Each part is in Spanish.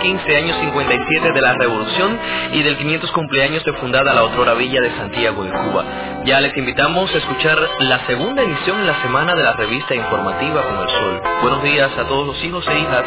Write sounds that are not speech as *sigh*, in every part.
15 años 57 de la Revolución y del 500 cumpleaños de fundada la otrora villa de Santiago de Cuba. Ya les invitamos a escuchar la segunda emisión en la semana de la revista informativa Con el Sol. Buenos días a todos los hijos e hijas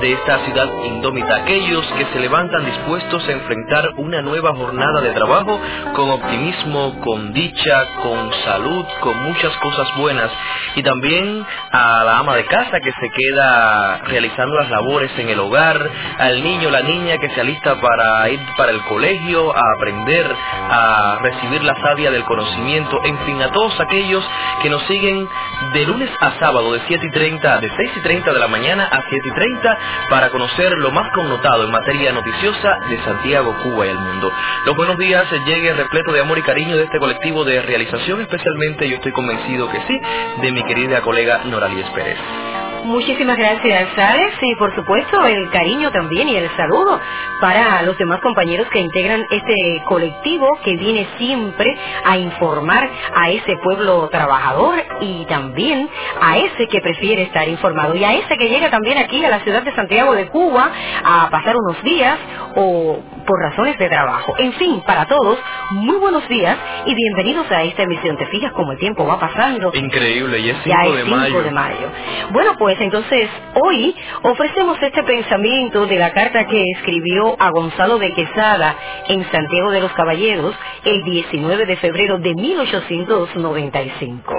de esta ciudad indómita, aquellos que se levantan dispuestos a enfrentar una nueva jornada de trabajo con optimismo, con dicha, con salud, con muchas cosas buenas y también a la ama de casa que se queda realizando las labores en el hogar, al niño, la niña que se alista para ir para el colegio, a aprender, a recibir la savia del conocimiento, en fin, a todos aquellos que nos siguen de lunes a sábado de 7 y 30, de 6 y 30 de la mañana a 7 y 30 para conocer lo más connotado en materia noticiosa de Santiago, Cuba y el mundo. Los buenos días llegue repleto de amor y cariño de este colectivo de realización, especialmente yo estoy convencido que sí, de mi querida colega Noralies Pérez. Muchísimas gracias, Alex, y por supuesto el cariño también y el saludo para los demás compañeros que integran este colectivo que viene siempre a informar a ese pueblo trabajador y también a ese que prefiere estar informado y a ese que llega también aquí a la ciudad de Santiago de Cuba a pasar unos días o por razones de trabajo. En fin, para todos, muy buenos días y bienvenidos a esta emisión. Te fijas cómo el tiempo va pasando. Increíble, y es 5 Ya es de 5 mayo. de mayo. Bueno, pues entonces hoy ofrecemos este pensamiento de la carta que escribió a Gonzalo de Quesada en Santiago de los Caballeros el 19 de febrero de 1895.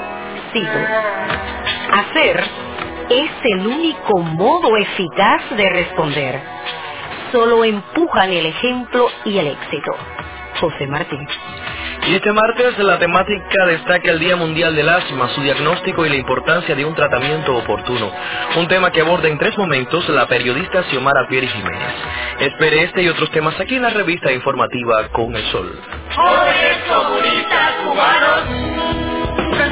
Cito, hacer es el único modo eficaz de responder. Solo empujan el ejemplo y el éxito. José Martín. Y este martes la temática destaca el Día Mundial del Asma, su diagnóstico y la importancia de un tratamiento oportuno. Un tema que aborda en tres momentos la periodista Xiomara Pieri Jiménez. Espere este y otros temas aquí en la revista informativa Con el Sol. Jóvenes comunistas cubanos,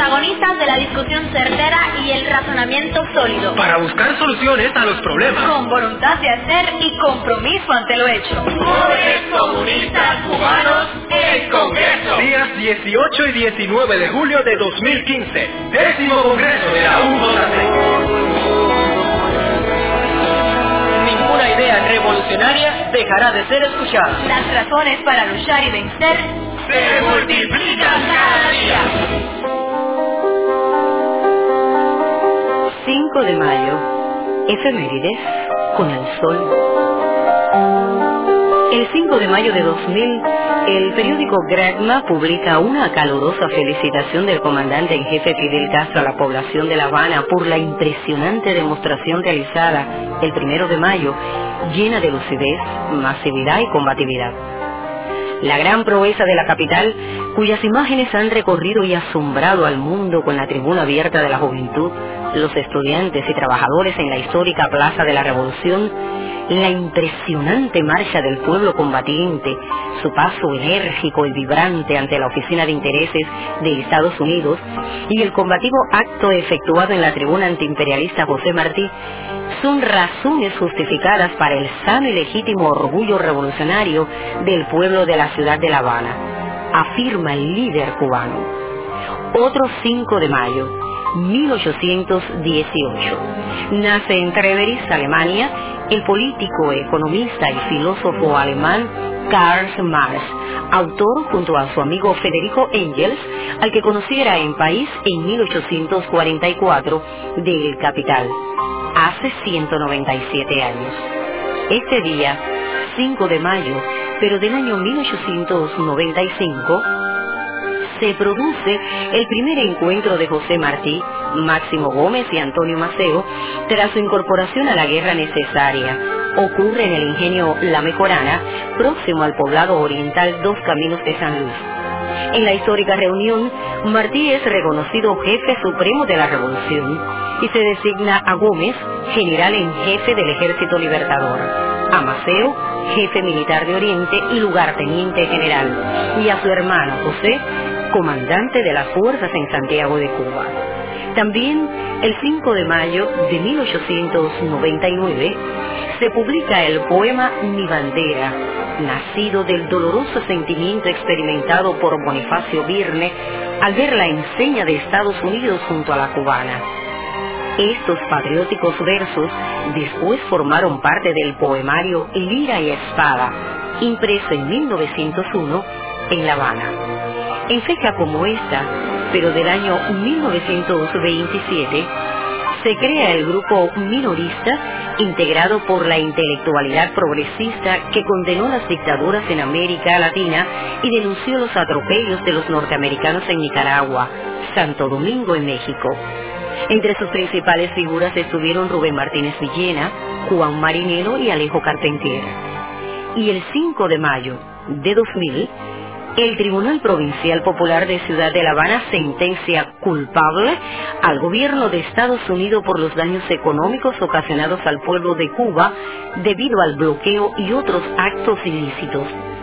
protagonistas de la discusión certera y el razonamiento sólido, para buscar soluciones a los problemas. con voluntad de hacer y compromiso ante lo hecho. Jóvenes comunistas cubanos, el Congreso. Días 18 y 19 de julio de 2015. Décimo Congreso de la UJC. Ninguna idea revolucionaria dejará de ser escuchada. Las razones para luchar y vencer Se multiplican cada día. 5 de mayo, efemérides con el sol. El 5 de mayo de 2000, el periódico Granma publica una calurosa felicitación del comandante en jefe Fidel Castro a la población de La Habana por la impresionante demostración realizada el 1 de mayo, llena de lucidez, masividad y combatividad. La gran proeza de la capital, cuyas imágenes han recorrido y asombrado al mundo con la tribuna abierta de la juventud, los estudiantes y trabajadores en la histórica Plaza de la Revolución, la impresionante marcha del pueblo combatiente, su paso enérgico y vibrante ante la Oficina de Intereses de Estados Unidos y el combativo acto efectuado en la tribuna antiimperialista José Martí son razones justificadas para el sano y legítimo orgullo revolucionario del pueblo de la ciudad de La Habana, afirma el líder cubano. Otro 5 de mayo, 1818. Nace en Treveris, Alemania, el político, economista y filósofo alemán Karl Marx, autor junto a su amigo Federico Engels, al que conociera en París en 1844 del Capital, hace 197 años. Este día, 5 de mayo, pero del año 1895, se produce el primer encuentro de José Martí, Máximo Gómez y Antonio Maceo tras su incorporación a la guerra necesaria. Ocurre en el ingenio La Mejorana, próximo al poblado oriental Dos Caminos de San Luis. En la histórica reunión, Martí es reconocido jefe supremo de la revolución y se designa a Gómez general en jefe del Ejército Libertador, a Maceo jefe militar de Oriente y lugarteniente general, y a su hermano José comandante de las fuerzas en Santiago de Cuba. También el 5 de mayo de 1899 se publica el poema Mi bandera, nacido del doloroso sentimiento experimentado por Bonifacio Virne al ver la enseña de Estados Unidos junto a la cubana. Estos patrióticos versos después formaron parte del poemario Lira y Espada, impreso en 1901 en La Habana. En fecha como esta, pero del año 1927, se crea el grupo minorista integrado por la intelectualidad progresista que condenó las dictaduras en América Latina y denunció los atropellos de los norteamericanos en Nicaragua, Santo Domingo en México. Entre sus principales figuras estuvieron Rubén Martínez Villena, Juan Marinero y Alejo Carpentier. Y el 5 de mayo de 2000, el Tribunal Provincial Popular de Ciudad de La Habana sentencia culpable al gobierno de Estados Unidos por los daños económicos ocasionados al pueblo de Cuba debido al bloqueo y otros actos ilícitos.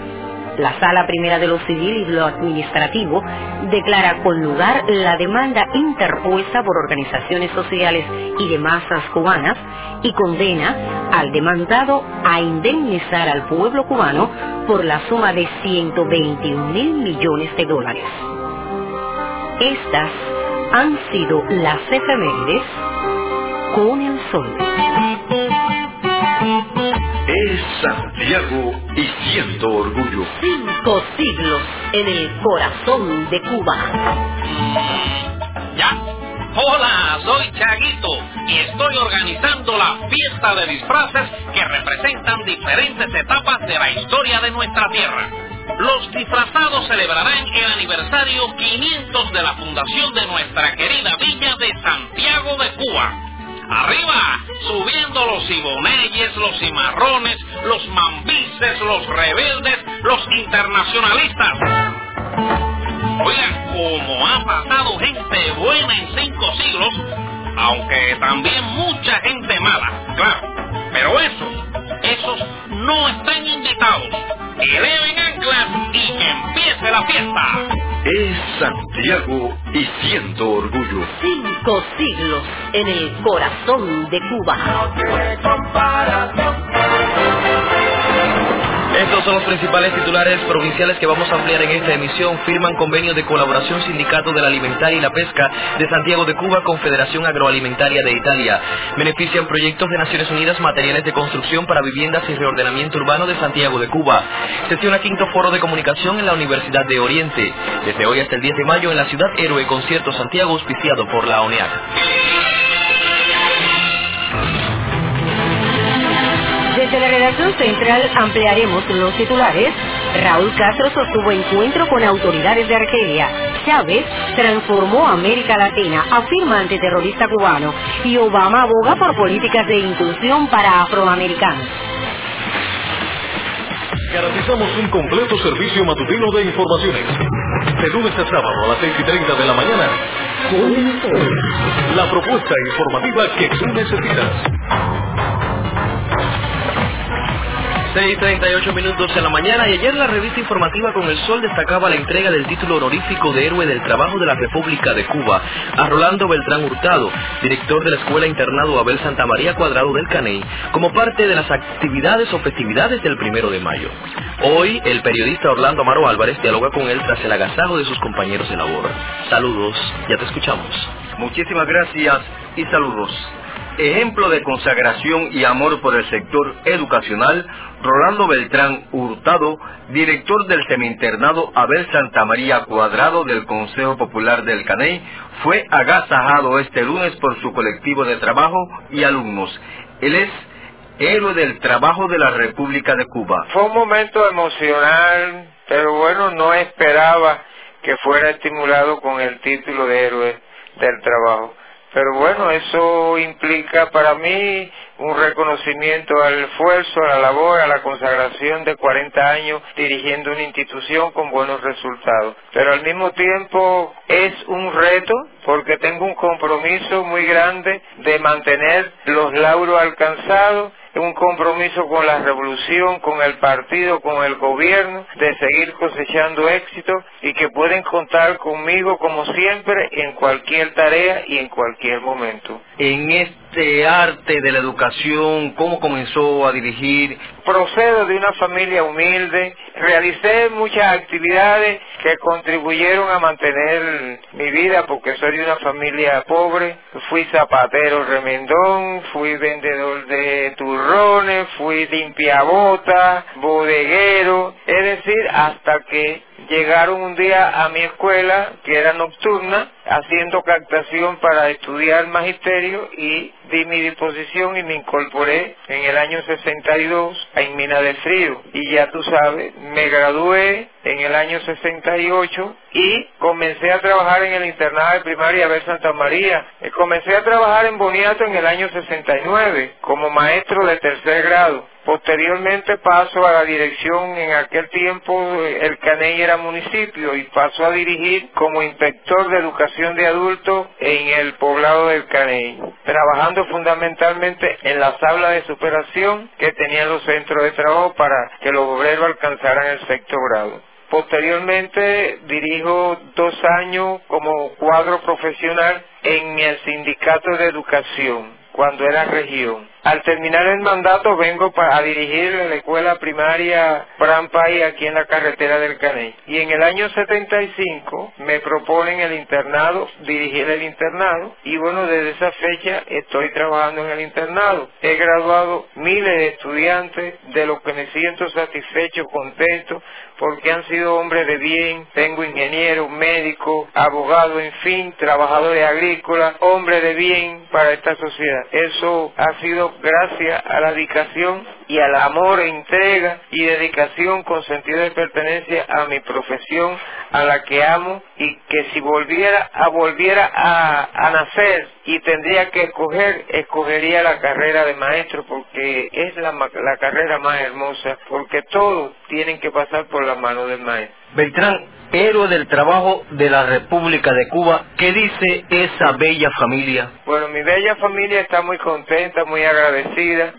La Sala Primera de lo Civil y lo Administrativo declara con lugar la demanda interpuesta por organizaciones sociales y de masas cubanas y condena al demandado a indemnizar al pueblo cubano por la suma de 121 mil millones de dólares. Estas han sido las efemérides con el sol. Es Santiago y siento orgullo. Cinco siglos en el corazón de Cuba. ¿Ya? Hola, soy Chaguito y estoy organizando la fiesta de disfraces que representan diferentes etapas de la historia de nuestra tierra. Los disfrazados celebrarán el aniversario 500 de la fundación de nuestra querida villa de Santiago de Cuba. Arriba, subiendo los iboneyes, los cimarrones, los mambises, los rebeldes, los internacionalistas. Oigan, como ha pasado gente buena en cinco siglos, aunque también mucha gente mala, claro. Santiago y siento orgullo. Cinco siglos en el corazón de Cuba. Estos son los principales titulares provinciales que vamos a ampliar en esta emisión. Firman convenio de colaboración Sindicato de la Alimentaria y la Pesca de Santiago de Cuba, Confederación Agroalimentaria de Italia. Benefician proyectos de Naciones Unidas materiales de construcción para viviendas y reordenamiento urbano de Santiago de Cuba. Sesiona quinto foro de comunicación en la Universidad de Oriente. Desde hoy hasta el 10 de mayo en la ciudad Héroe Concierto Santiago, auspiciado por la ONEAC. Desde la redacción central ampliaremos los titulares. Raúl Castro sostuvo encuentro con autoridades de Argelia. Chávez transformó América Latina, afirma antiterrorista cubano. Y Obama aboga por políticas de inclusión para afroamericanos. Garantizamos un completo servicio matutino de informaciones. De lunes a sábado a las 6 y 30 de la mañana. La propuesta informativa que tú necesitas. 6.38 minutos en la mañana y ayer la revista informativa Con el Sol destacaba la entrega del título honorífico de Héroe del Trabajo de la República de Cuba a Rolando Beltrán Hurtado, director de la Escuela Internado Abel Santa María Cuadrado del Caney, como parte de las actividades o festividades del primero de mayo. Hoy, el periodista Orlando Amaro Álvarez dialoga con él tras el agasajo de sus compañeros de labor. Saludos, ya te escuchamos. Muchísimas gracias y saludos. Ejemplo de consagración y amor por el sector educacional, Rolando Beltrán Hurtado, director del seminternado Abel Santa María Cuadrado del Consejo Popular del Caney, fue agasajado este lunes por su colectivo de trabajo y alumnos. Él es héroe del trabajo de la República de Cuba. Fue un momento emocional, pero bueno, no esperaba que fuera estimulado con el título de héroe del trabajo. Pero bueno, eso implica para mí un reconocimiento al esfuerzo, a la labor, a la consagración de 40 años dirigiendo una institución con buenos resultados. Pero al mismo tiempo es un reto porque tengo un compromiso muy grande de mantener los lauros alcanzados un compromiso con la revolución, con el partido, con el gobierno, de seguir cosechando éxito y que pueden contar conmigo como siempre en cualquier tarea y en cualquier momento. En este arte de la educación, ¿cómo comenzó a dirigir? Procedo de una familia humilde, realicé muchas actividades que contribuyeron a mantener mi vida porque soy de una familia pobre, fui zapatero remendón, fui vendedor de turrones, fui limpiabota, bodeguero, es decir, hasta que llegaron un día a mi escuela, que era nocturna, haciendo captación para estudiar magisterio y di mi disposición y me incorporé en el año 62 en Mina del Frío. Y ya tú sabes, me gradué en el año 68 y comencé a trabajar en el internado de primaria Ver Santa María. Eh, comencé a trabajar en Boniato en el año 69 como maestro de tercer grado. Posteriormente paso a la dirección, en aquel tiempo el Caney era municipio y pasó a dirigir como inspector de educación de adultos en el poblado del Caney, trabajando fundamentalmente en las aulas de superación que tenían los centros de trabajo para que los obreros alcanzaran el sexto grado. Posteriormente dirijo dos años como cuadro profesional en el sindicato de educación cuando era región. Al terminar el mandato vengo a dirigir la escuela primaria Prampay aquí en la carretera del Caney. Y en el año 75 me proponen el internado, dirigir el internado. Y bueno, desde esa fecha estoy trabajando en el internado. He graduado miles de estudiantes de los que me siento satisfecho, contento, porque han sido hombres de bien. Tengo ingenieros, médicos, abogados, en fin, trabajadores agrícolas, hombres de bien para esta sociedad. Eso ha sido gracias a la dedicación y al amor, e entrega y dedicación con sentido de pertenencia a mi profesión, a la que amo y que si volviera a volviera a, nacer y tendría que escoger, escogería la carrera de maestro porque es la, la carrera más hermosa, porque todos tienen que pasar por la mano del maestro. Beltrán, héroe del trabajo de la República de Cuba, ¿qué dice esa bella familia? Bueno, mi bella familia está muy contenta, muy agradecida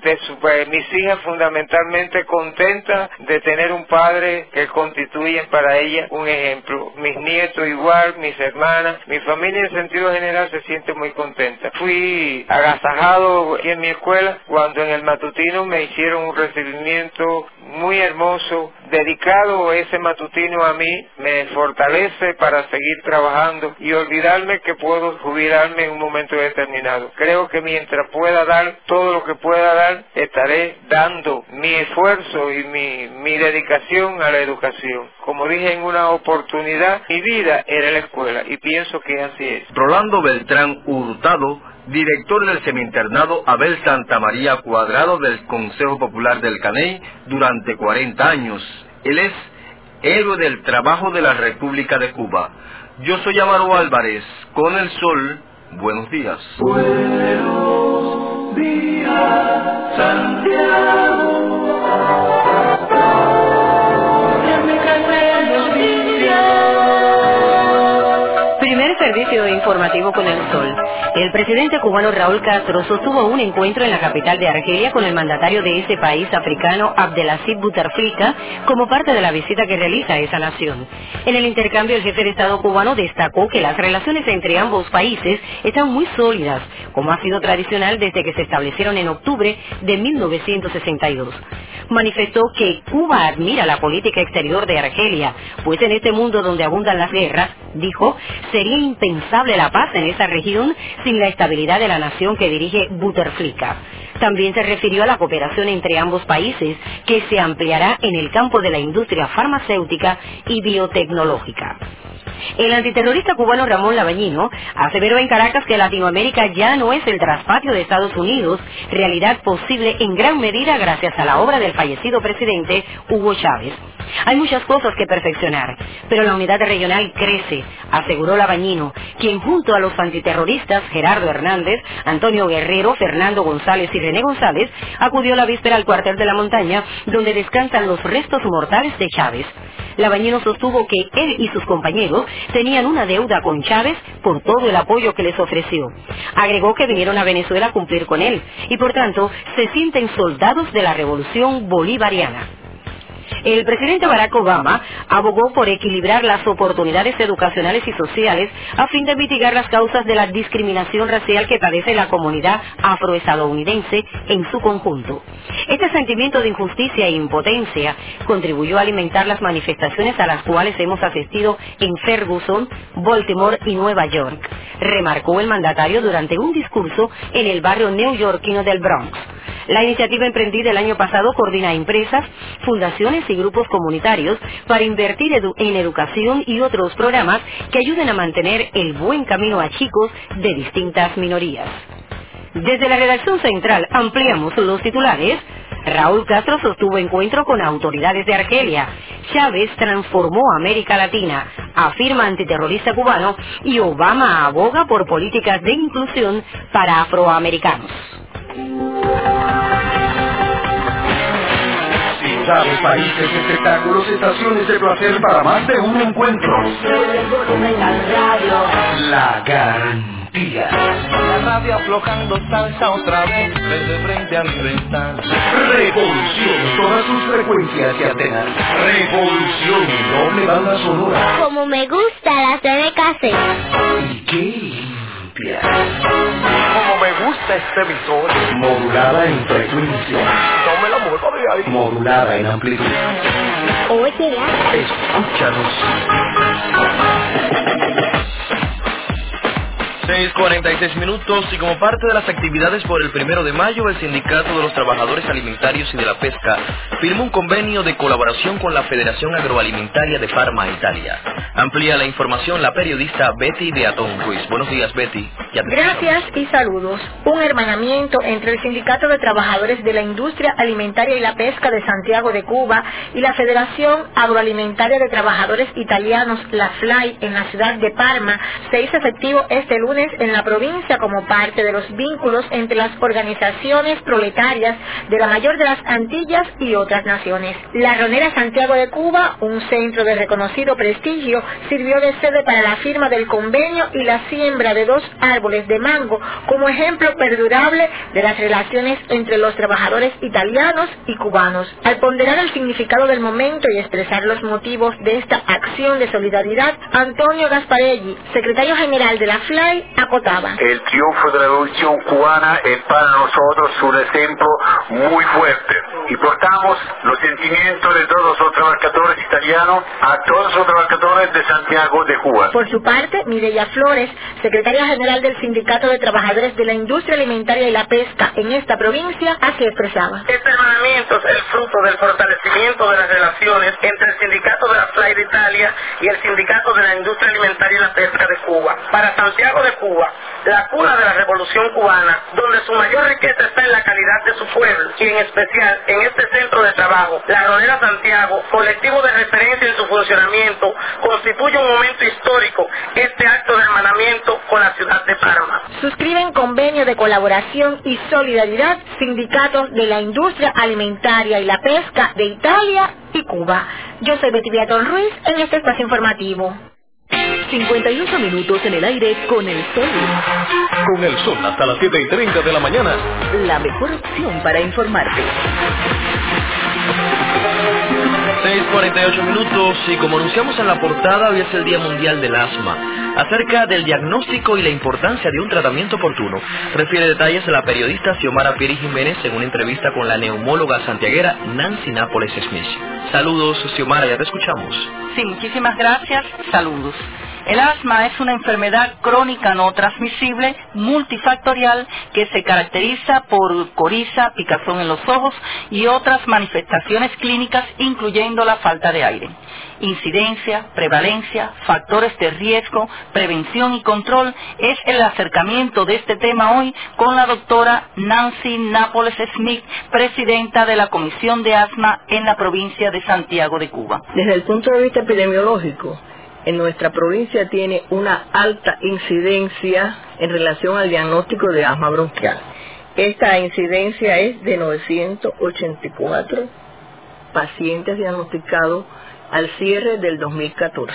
mis hijas fundamentalmente contentas de tener un padre que constituye para ella un ejemplo. Mis nietos igual, mis hermanas, mi familia en sentido general se siente muy contenta. Fui agasajado aquí en mi escuela cuando en el matutino me hicieron un recibimiento muy hermoso, dedicado ese matutino a mí, me fortalece para seguir trabajando y olvidarme que puedo jubilarme en un momento determinado. Creo que mientras pueda dar todo lo que pueda dar, estaré dando mi esfuerzo y mi, mi dedicación a la educación. Como dije en una oportunidad, mi vida era la escuela y pienso que así es. Rolando Beltrán Hurtado director del seminternado Abel Santa María Cuadrado del Consejo Popular del Caney durante 40 años. Él es héroe del trabajo de la República de Cuba. Yo soy Amaro Álvarez, con el sol, buenos días. Buenos días. Informativo con el sol. El presidente cubano Raúl Castro sostuvo un encuentro en la capital de Argelia con el mandatario de ese país africano Abdelaziz Bouteflika como parte de la visita que realiza esa nación. En el intercambio el jefe de Estado cubano destacó que las relaciones entre ambos países están muy sólidas, como ha sido tradicional desde que se establecieron en octubre de 1962 manifestó que Cuba admira la política exterior de Argelia, pues en este mundo donde abundan las guerras, dijo, sería impensable la paz en esa región sin la estabilidad de la nación que dirige Butterflika. También se refirió a la cooperación entre ambos países, que se ampliará en el campo de la industria farmacéutica y biotecnológica. El antiterrorista cubano Ramón Labañino aseveró en Caracas que Latinoamérica ya no es el traspatio de Estados Unidos, realidad posible en gran medida gracias a la obra del fallecido presidente Hugo Chávez. Hay muchas cosas que perfeccionar, pero la unidad regional crece, aseguró Labañino, quien junto a los antiterroristas Gerardo Hernández, Antonio Guerrero, Fernando González y René González acudió la víspera al cuartel de la montaña donde descansan los restos mortales de Chávez. Labañino sostuvo que él y sus compañeros tenían una deuda con Chávez por todo el apoyo que les ofreció. Agregó que vinieron a Venezuela a cumplir con él y por tanto se sienten soldados de la revolución bolivariana. El presidente Barack Obama abogó por equilibrar las oportunidades educacionales y sociales a fin de mitigar las causas de la discriminación racial que padece la comunidad afroestadounidense en su conjunto. Este sentimiento de injusticia e impotencia contribuyó a alimentar las manifestaciones a las cuales hemos asistido en Ferguson, Baltimore y Nueva York, remarcó el mandatario durante un discurso en el barrio neoyorquino del Bronx. La iniciativa emprendida el año pasado coordina empresas, fundaciones y grupos comunitarios para invertir en educación y otros programas que ayuden a mantener el buen camino a chicos de distintas minorías. Desde la redacción central ampliamos los titulares. Raúl Castro sostuvo encuentro con autoridades de Argelia. Chávez transformó América Latina, afirma antiterrorista cubano y Obama aboga por políticas de inclusión para afroamericanos. Sabes, países, espectáculos, estaciones de placer para más de un encuentro. La garantía. La radio aflojando salsa otra vez desde frente a mi ventana. Revolución, todas sus frecuencias y antenas. Revolución, doble banda sonora. Como me gusta la TV cassette. Y qué limpia. Como me gusta este emisor. Modulada en frecuencia. No me la muevo de ahí. Modulada en amplitud. Oye, Escúchanos. 6.46 minutos y como parte de las actividades por el primero de mayo, el Sindicato de los Trabajadores Alimentarios y de la Pesca firmó un convenio de colaboración con la Federación Agroalimentaria de Parma, Italia. Amplía la información la periodista Betty de Atón Ruiz. Buenos días, Betty. Gracias y saludos. Un hermanamiento entre el Sindicato de Trabajadores de la Industria Alimentaria y la Pesca de Santiago de Cuba y la Federación Agroalimentaria de Trabajadores Italianos, la FLAI, en la ciudad de Parma, se hizo efectivo este lunes en la provincia como parte de los vínculos entre las organizaciones proletarias de la mayor de las Antillas y otras naciones. La Ronera Santiago de Cuba, un centro de reconocido prestigio, sirvió de sede para la firma del convenio y la siembra de dos árboles de mango como ejemplo perdurable de las relaciones entre los trabajadores italianos y cubanos. Al ponderar el significado del momento y expresar los motivos de esta acción de solidaridad, Antonio Gasparelli, secretario general de la FLAI, acotaba. El triunfo de la revolución cubana es para nosotros un ejemplo muy fuerte y portamos los sentimientos de todos los trabajadores italianos a todos los trabajadores de Santiago de Cuba. Por su parte, Mireya Flores, secretaria general del Sindicato de Trabajadores de la Industria Alimentaria y la Pesca en esta provincia, así expresaba. Este hermanamiento es el fruto del fortalecimiento de las relaciones entre el Sindicato de la FLAI de Italia y el Sindicato de la Industria Alimentaria y la Pesca de Cuba. Para Santiago de Cuba, la cuna de la Revolución Cubana, donde su mayor riqueza está en la calidad de su pueblo y en especial en este centro de trabajo, la Ronera Santiago, colectivo de referencia en su funcionamiento, constituye un momento histórico este acto de hermanamiento con la ciudad de Parma. Suscriben convenio de colaboración y solidaridad sindicatos de la industria alimentaria y la pesca de Italia y Cuba. Yo soy Betty Beatón Ruiz en este espacio informativo. 58 minutos en el aire con el sol. Con el sol hasta las 7 y 30 de la mañana. La mejor opción para informarte. 6.48 minutos y como anunciamos en la portada, hoy es el Día Mundial del Asma. Acerca del diagnóstico y la importancia de un tratamiento oportuno, refiere detalles la periodista Xiomara Pieri Jiménez en una entrevista con la neumóloga santiaguera Nancy Nápoles Smith. Saludos, Xiomara, ya te escuchamos. Sí, muchísimas gracias. Saludos. El asma es una enfermedad crónica no transmisible, multifactorial, que se caracteriza por coriza, picazón en los ojos y otras manifestaciones clínicas, incluyendo la falta de aire. Incidencia, prevalencia, factores de riesgo, prevención y control es el acercamiento de este tema hoy con la doctora Nancy Nápoles Smith, presidenta de la Comisión de Asma en la provincia de Santiago de Cuba. Desde el punto de vista epidemiológico, en nuestra provincia tiene una alta incidencia en relación al diagnóstico de asma bronquial. Esta incidencia es de 984 pacientes diagnosticados al cierre del 2014.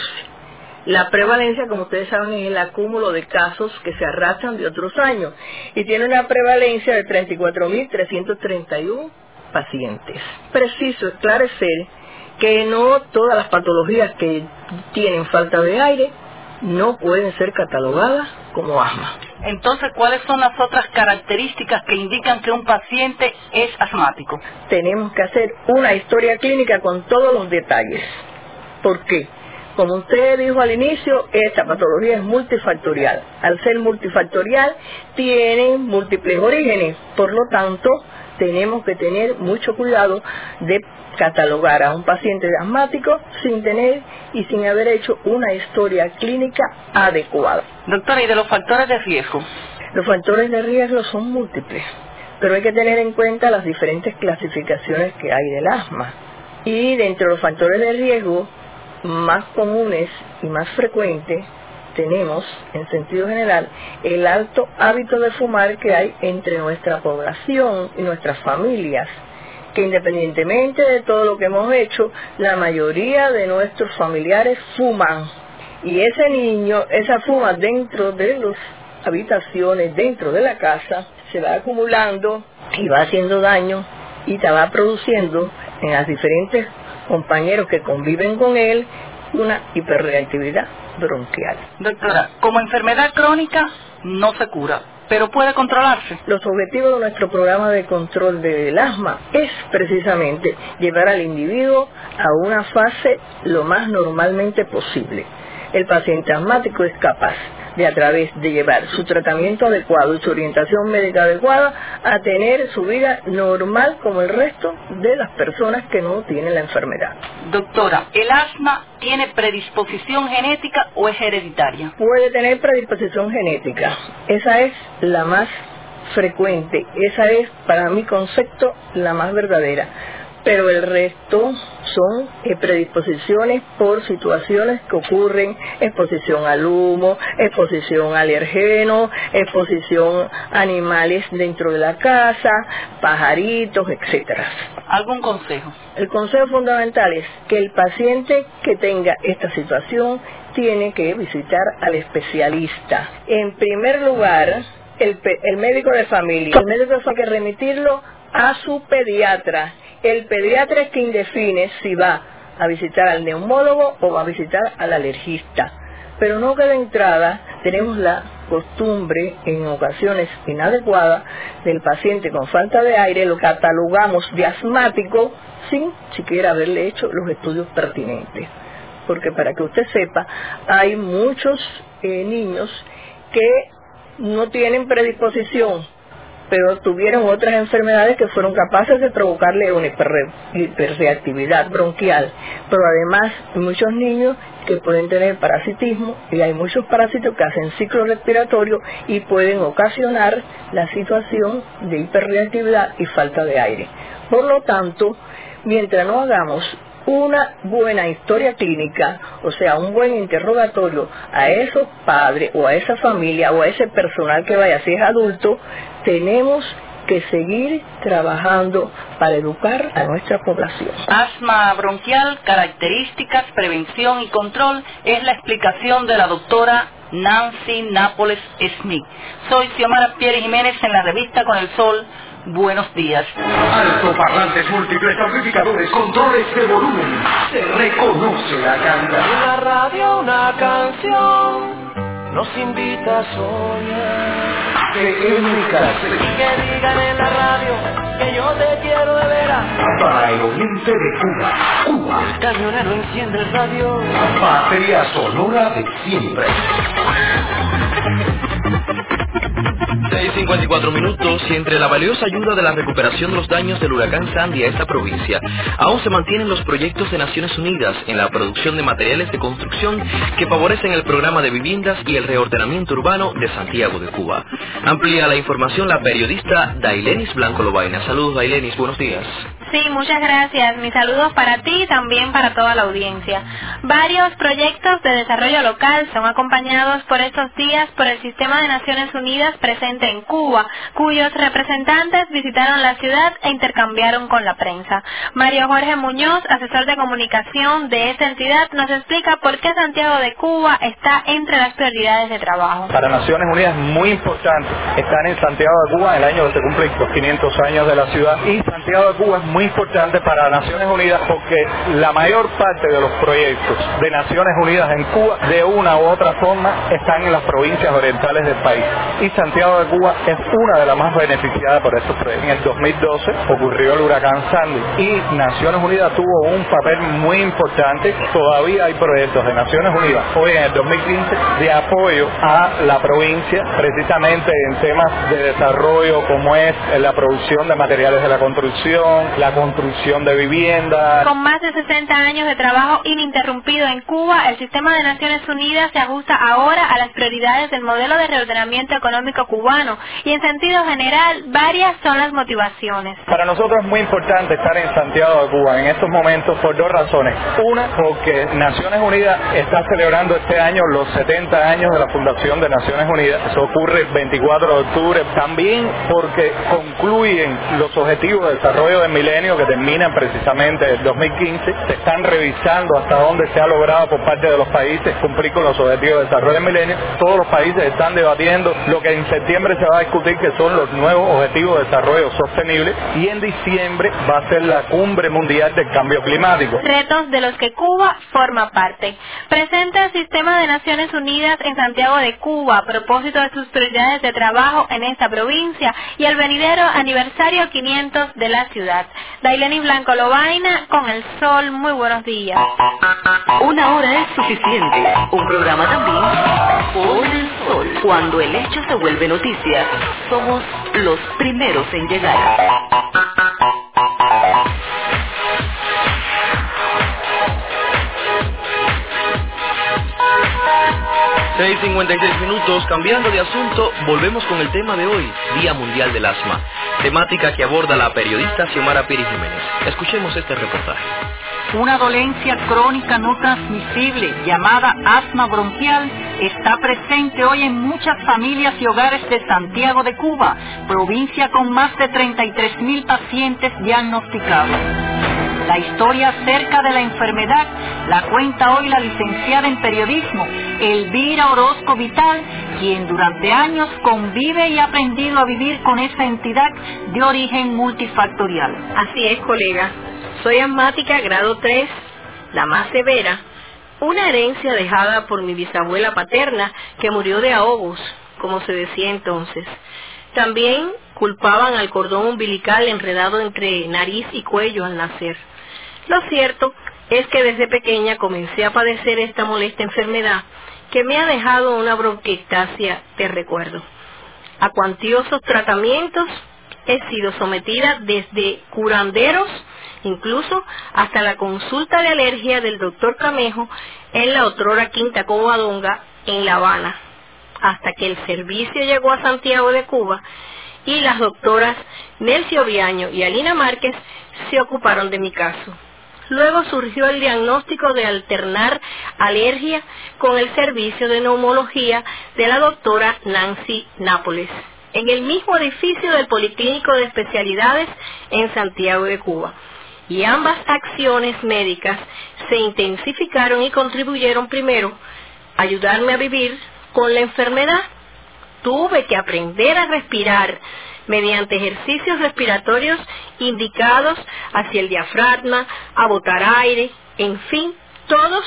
La prevalencia, como ustedes saben, es el acúmulo de casos que se arrastran de otros años y tiene una prevalencia de 34.331 pacientes. Preciso esclarecer que no todas las patologías que tienen falta de aire no pueden ser catalogadas como asma. Entonces, ¿cuáles son las otras características que indican que un paciente es asmático? Tenemos que hacer una historia clínica con todos los detalles. ¿Por qué? Como usted dijo al inicio, esta patología es multifactorial. Al ser multifactorial, tiene múltiples orígenes. Por lo tanto, tenemos que tener mucho cuidado de catalogar a un paciente asmático sin tener y sin haber hecho una historia clínica adecuada. Doctora, ¿y de los factores de riesgo? Los factores de riesgo son múltiples, pero hay que tener en cuenta las diferentes clasificaciones que hay del asma. Y dentro de los factores de riesgo más comunes y más frecuentes tenemos, en sentido general, el alto hábito de fumar que hay entre nuestra población y nuestras familias que independientemente de todo lo que hemos hecho, la mayoría de nuestros familiares fuman. Y ese niño, esa fuma dentro de las habitaciones, dentro de la casa, se va acumulando y va haciendo daño y te va produciendo en las diferentes compañeros que conviven con él una hiperreactividad bronquial. Doctora, como enfermedad crónica no se cura, pero puede controlarse. Los objetivos de nuestro programa de control del asma es precisamente llevar al individuo a una fase lo más normalmente posible. El paciente asmático es capaz de a través de llevar su tratamiento adecuado y su orientación médica adecuada a tener su vida normal como el resto de las personas que no tienen la enfermedad. Doctora, ¿el asma tiene predisposición genética o es hereditaria? Puede tener predisposición genética. Esa es la más frecuente. Esa es, para mi concepto, la más verdadera pero el resto son eh, predisposiciones por situaciones que ocurren, exposición al humo, exposición a alergeno, exposición a animales dentro de la casa, pajaritos, etcétera. ¿Algún consejo? El consejo fundamental es que el paciente que tenga esta situación tiene que visitar al especialista. En primer lugar, el, el médico de familia. El médico tiene que remitirlo a su pediatra el pediatra es quien define si va a visitar al neumólogo o va a visitar al alergista. Pero no que de entrada tenemos la costumbre, en ocasiones inadecuada, del paciente con falta de aire, lo catalogamos de asmático sin siquiera haberle hecho los estudios pertinentes. Porque para que usted sepa, hay muchos eh, niños que no tienen predisposición pero tuvieron otras enfermedades que fueron capaces de provocarle una hiperreactividad bronquial. Pero además muchos niños que pueden tener parasitismo y hay muchos parásitos que hacen ciclo respiratorio y pueden ocasionar la situación de hiperreactividad y falta de aire. Por lo tanto, mientras no hagamos una buena historia clínica, o sea, un buen interrogatorio a esos padres o a esa familia o a ese personal que vaya, si es adulto, tenemos que seguir trabajando para educar a nuestra población. Asma bronquial, características, prevención y control es la explicación de la doctora Nancy Nápoles Smith. Soy Xiomara Pierre Jiménez en la revista Con el Sol buenos días. Altoparlantes múltiples amplificadores, controles de volumen. Se reconoce la calidad. la radio una canción nos invita a soñar. Que Que digan en la radio que yo te quiero de veras. Para el oriente de Cuba. Cuba. El camionero enciende el radio. Patria sonora de siempre. 6.54 minutos y entre la valiosa ayuda de la recuperación de los daños del huracán Sandy a esta provincia, aún se mantienen los proyectos de Naciones Unidas en la producción de materiales de construcción que favorecen el programa de viviendas y el reordenamiento urbano de Santiago de Cuba. Amplía la información la periodista Dailenis Blanco Lobaina. Saludos Dailenis, buenos días. Sí, muchas gracias. Mis saludos para ti y también para toda la audiencia. Varios proyectos de desarrollo local son acompañados por estos días por el Sistema de Naciones Unidas presente en Cuba, cuyos representantes visitaron la ciudad e intercambiaron con la prensa. Mario Jorge Muñoz, asesor de comunicación de esta entidad, nos explica por qué Santiago de Cuba está entre las prioridades de trabajo. Para Naciones Unidas es muy importante estar en Santiago de Cuba el año que se cumplen los 500 años de la ciudad y Santiago de Cuba es muy muy importante para Naciones Unidas porque la mayor parte de los proyectos de Naciones Unidas en Cuba, de una u otra forma, están en las provincias orientales del país. Y Santiago de Cuba es una de las más beneficiadas por estos proyectos. En el 2012 ocurrió el huracán Sandy y Naciones Unidas tuvo un papel muy importante. Todavía hay proyectos de Naciones Unidas hoy en el 2015 de apoyo a la provincia precisamente en temas de desarrollo como es la producción de materiales de la construcción, la construcción de viviendas. Con más de 60 años de trabajo ininterrumpido en Cuba, el sistema de Naciones Unidas se ajusta ahora a las prioridades del modelo de reordenamiento económico cubano y en sentido general varias son las motivaciones. Para nosotros es muy importante estar en Santiago de Cuba en estos momentos por dos razones. Una, porque Naciones Unidas está celebrando este año los 70 años de la fundación de Naciones Unidas. Eso ocurre el 24 de octubre. También porque concluyen los objetivos de desarrollo del milenio que terminan precisamente el 2015. Se están revisando hasta dónde se ha logrado por parte de los países cumplir con los objetivos de desarrollo del milenio. Todos los países están debatiendo lo que en septiembre se va a discutir que son los nuevos objetivos de desarrollo sostenible y en diciembre va a ser la cumbre mundial del cambio climático. Retos de los que Cuba forma parte. Presenta el sistema de Naciones Unidas en Santiago de Cuba a propósito de sus prioridades de trabajo en esta provincia y el venidero aniversario 500 de la ciudad. Daileni Blanco Lobaina con el sol. Muy buenos días. Una hora es suficiente. Un programa también por el sol. Cuando el hecho se vuelve noticia, somos los primeros en llegar. 6.56 minutos, cambiando de asunto, volvemos con el tema de hoy, Día Mundial del Asma, temática que aborda la periodista Xiomara Piri Jiménez. Escuchemos este reportaje. Una dolencia crónica no transmisible llamada asma bronquial está presente hoy en muchas familias y hogares de Santiago de Cuba, provincia con más de 33 mil pacientes diagnosticados. La historia acerca de la enfermedad la cuenta hoy la licenciada en periodismo Elvira Orozco Vital, quien durante años convive y ha aprendido a vivir con esta entidad de origen multifactorial. Así es, colega. Soy asmática grado 3, la más severa, una herencia dejada por mi bisabuela paterna que murió de ahogos, como se decía entonces. También culpaban al cordón umbilical enredado entre nariz y cuello al nacer. Lo cierto es que desde pequeña comencé a padecer esta molesta enfermedad que me ha dejado una bronquiectasia de recuerdo. A cuantiosos tratamientos he sido sometida desde curanderos incluso hasta la consulta de alergia del doctor Camejo en la otrora Quinta Covadonga en La Habana, hasta que el servicio llegó a Santiago de Cuba y las doctoras Nelcy Oviaño y Alina Márquez se ocuparon de mi caso. Luego surgió el diagnóstico de alternar alergia con el servicio de neumología de la doctora Nancy Nápoles, en el mismo edificio del Policlínico de Especialidades en Santiago de Cuba y ambas acciones médicas se intensificaron y contribuyeron primero a ayudarme a vivir con la enfermedad. Tuve que aprender a respirar mediante ejercicios respiratorios indicados hacia el diafragma, a botar aire, en fin, todos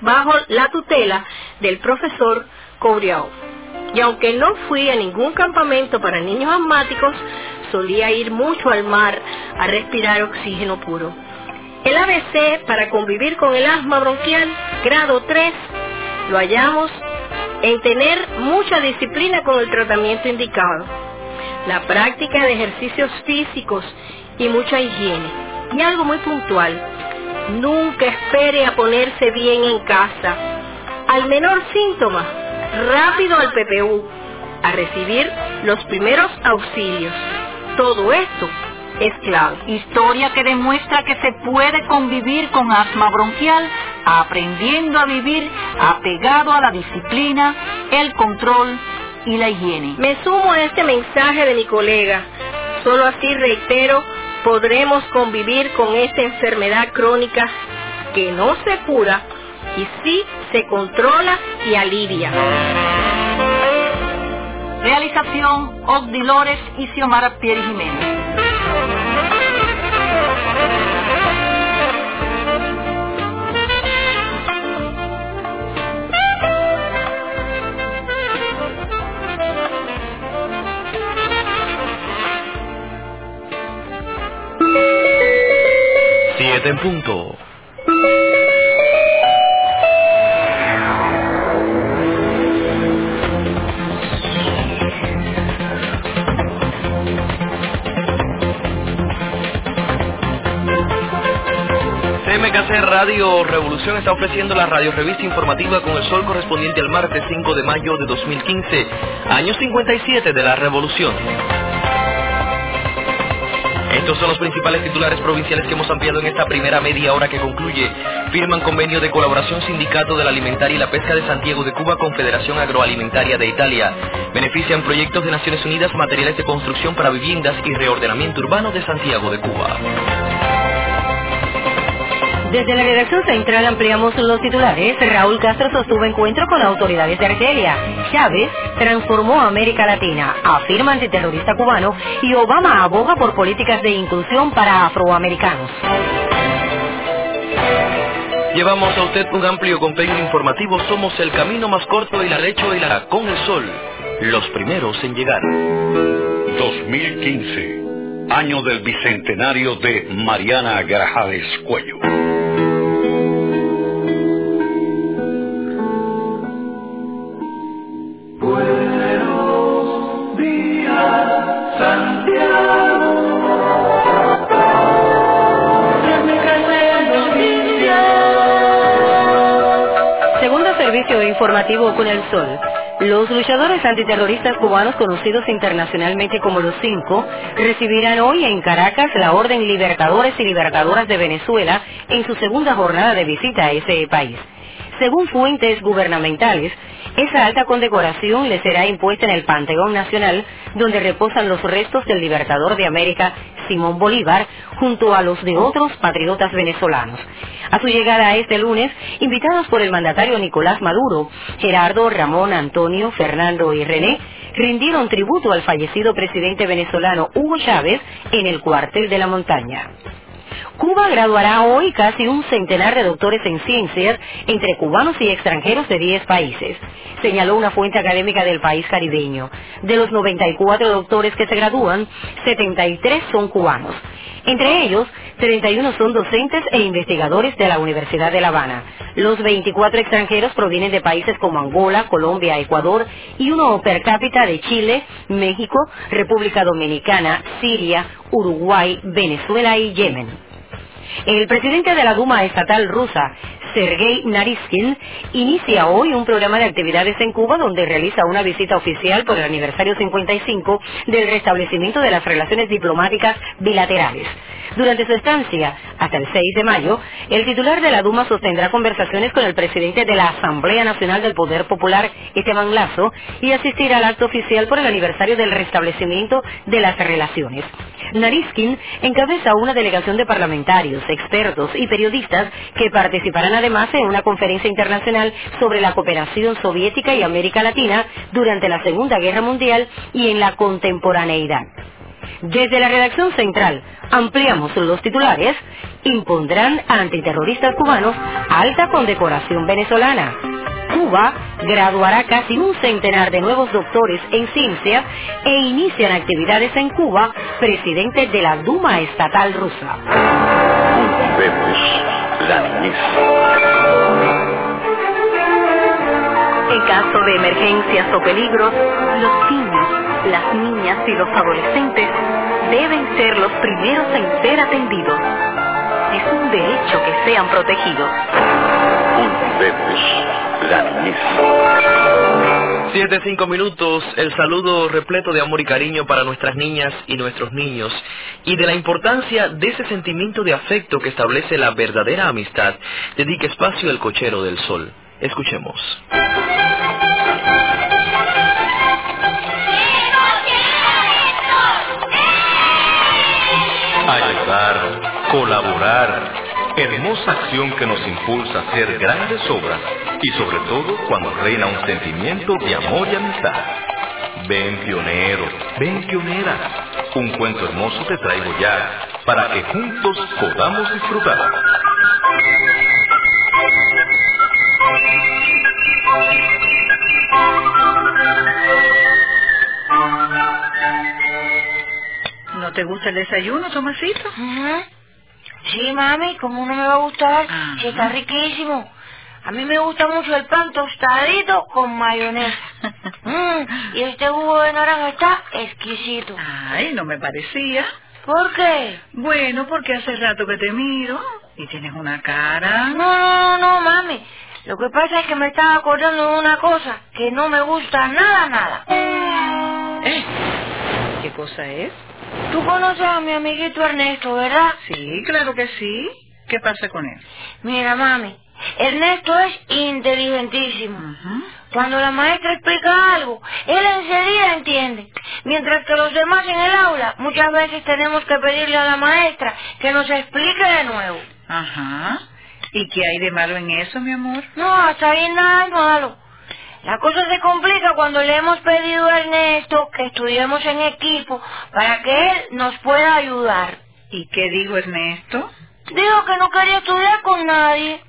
bajo la tutela del profesor Cobriao. Y aunque no fui a ningún campamento para niños asmáticos, solía ir mucho al mar a respirar oxígeno puro. El ABC para convivir con el asma bronquial, grado 3, lo hallamos en tener mucha disciplina con el tratamiento indicado, la práctica de ejercicios físicos y mucha higiene. Y algo muy puntual, nunca espere a ponerse bien en casa. Al menor síntoma, rápido al PPU, a recibir los primeros auxilios todo esto es clave. Historia que demuestra que se puede convivir con asma bronquial aprendiendo a vivir apegado a la disciplina, el control y la higiene. Me sumo a este mensaje de mi colega. Solo así reitero, podremos convivir con esta enfermedad crónica que no se cura y sí se controla y alivia. Realización, Ogdi Lores y Xiomara Pierre Jiménez. 7 en punto. CMKC Radio Revolución está ofreciendo la radio revista informativa con el sol correspondiente al martes 5 de mayo de 2015, año 57 de la Revolución. Estos son los principales titulares provinciales que hemos ampliado en esta primera media hora que concluye. Firman convenio de colaboración Sindicato de la Alimentaria y la Pesca de Santiago de Cuba Confederación Agroalimentaria de Italia. Benefician proyectos de Naciones Unidas materiales de construcción para viviendas y reordenamiento urbano de Santiago de Cuba. Desde la redacción central ampliamos los titulares. Raúl Castro sostuvo encuentro con autoridades de Argelia. Chávez transformó a América Latina, afirma antiterrorista cubano, y Obama aboga por políticas de inclusión para afroamericanos. Llevamos a usted un amplio compendio informativo. Somos el camino más corto y la lecho y la con el sol. Los primeros en llegar. 2015, año del bicentenario de Mariana Grajales Cuello. Segundo servicio informativo con el sol. Los luchadores antiterroristas cubanos conocidos internacionalmente como los Cinco recibirán hoy en Caracas la Orden Libertadores y Libertadoras de Venezuela en su segunda jornada de visita a ese país. Según fuentes gubernamentales, esa alta condecoración le será impuesta en el Panteón Nacional, donde reposan los restos del libertador de América, Simón Bolívar, junto a los de otros patriotas venezolanos. A su llegada este lunes, invitados por el mandatario Nicolás Maduro, Gerardo, Ramón, Antonio, Fernando y René, rindieron tributo al fallecido presidente venezolano Hugo Chávez en el cuartel de la montaña. Cuba graduará hoy casi un centenar de doctores en ciencias entre cubanos y extranjeros de 10 países, señaló una fuente académica del país caribeño. De los 94 doctores que se gradúan, 73 son cubanos. Entre ellos, 31 son docentes e investigadores de la Universidad de La Habana. Los 24 extranjeros provienen de países como Angola, Colombia, Ecuador y uno per cápita de Chile, México, República Dominicana, Siria, Uruguay, Venezuela y Yemen. El presidente de la Duma estatal rusa, Sergei Nariskin, inicia hoy un programa de actividades en Cuba donde realiza una visita oficial por el aniversario 55 del restablecimiento de las relaciones diplomáticas bilaterales. Durante su estancia, hasta el 6 de mayo, el titular de la Duma sostendrá conversaciones con el presidente de la Asamblea Nacional del Poder Popular, Esteban Lazo, y asistirá al acto oficial por el aniversario del restablecimiento de las relaciones. Nariskin encabeza una delegación de parlamentarios, expertos y periodistas que participarán además en una conferencia internacional sobre la cooperación soviética y América Latina durante la Segunda Guerra Mundial y en la contemporaneidad. Desde la redacción central ampliamos los titulares, impondrán a antiterroristas cubanos alta condecoración venezolana. Cuba graduará casi un centenar de nuevos doctores en ciencia e inician actividades en Cuba presidente de la Duma Estatal rusa. En caso de emergencias o peligros, los niños, las niñas y los adolescentes deben ser los primeros en ser atendidos. Es un derecho que sean protegidos. Vemos la niñez. Siete, cinco minutos, el saludo repleto de amor y cariño para nuestras niñas y nuestros niños y de la importancia de ese sentimiento de afecto que establece la verdadera amistad. Dedique espacio al cochero del sol. Escuchemos. Ayudar, colaborar, hermosa acción que nos impulsa a hacer grandes obras y sobre todo cuando reina un sentimiento de amor y amistad. Ven pionero, ven pionera. Un cuento hermoso te traigo ya para que juntos podamos disfrutar. ¿No te gusta el desayuno, Tomasito? Sí, mami, ¿cómo no me va a gustar? Si está riquísimo. A mí me gusta mucho el pan tostadito con mayonesa. *laughs* Mm, y este jugo de naranja está exquisito. Ay, no me parecía. ¿Por qué? Bueno, porque hace rato que te miro y tienes una cara. No, no, no, mami. Lo que pasa es que me estaba acordando de una cosa que no me gusta nada, nada. ¿Eh? ¿Qué cosa es? Tú conoces a mi amiguito Ernesto, ¿verdad? Sí, claro que sí. ¿Qué pasa con él? Mira, mami, Ernesto es inteligentísimo. Cuando la maestra explica algo, él enseguida entiende. Mientras que los demás en el aula, muchas veces tenemos que pedirle a la maestra que nos explique de nuevo. Ajá. ¿Y qué hay de malo en eso, mi amor? No, hasta ahí nada de malo. La cosa se complica cuando le hemos pedido a Ernesto que estudiemos en equipo para que él nos pueda ayudar. ¿Y qué dijo Ernesto? Dijo que no quería estudiar con nadie.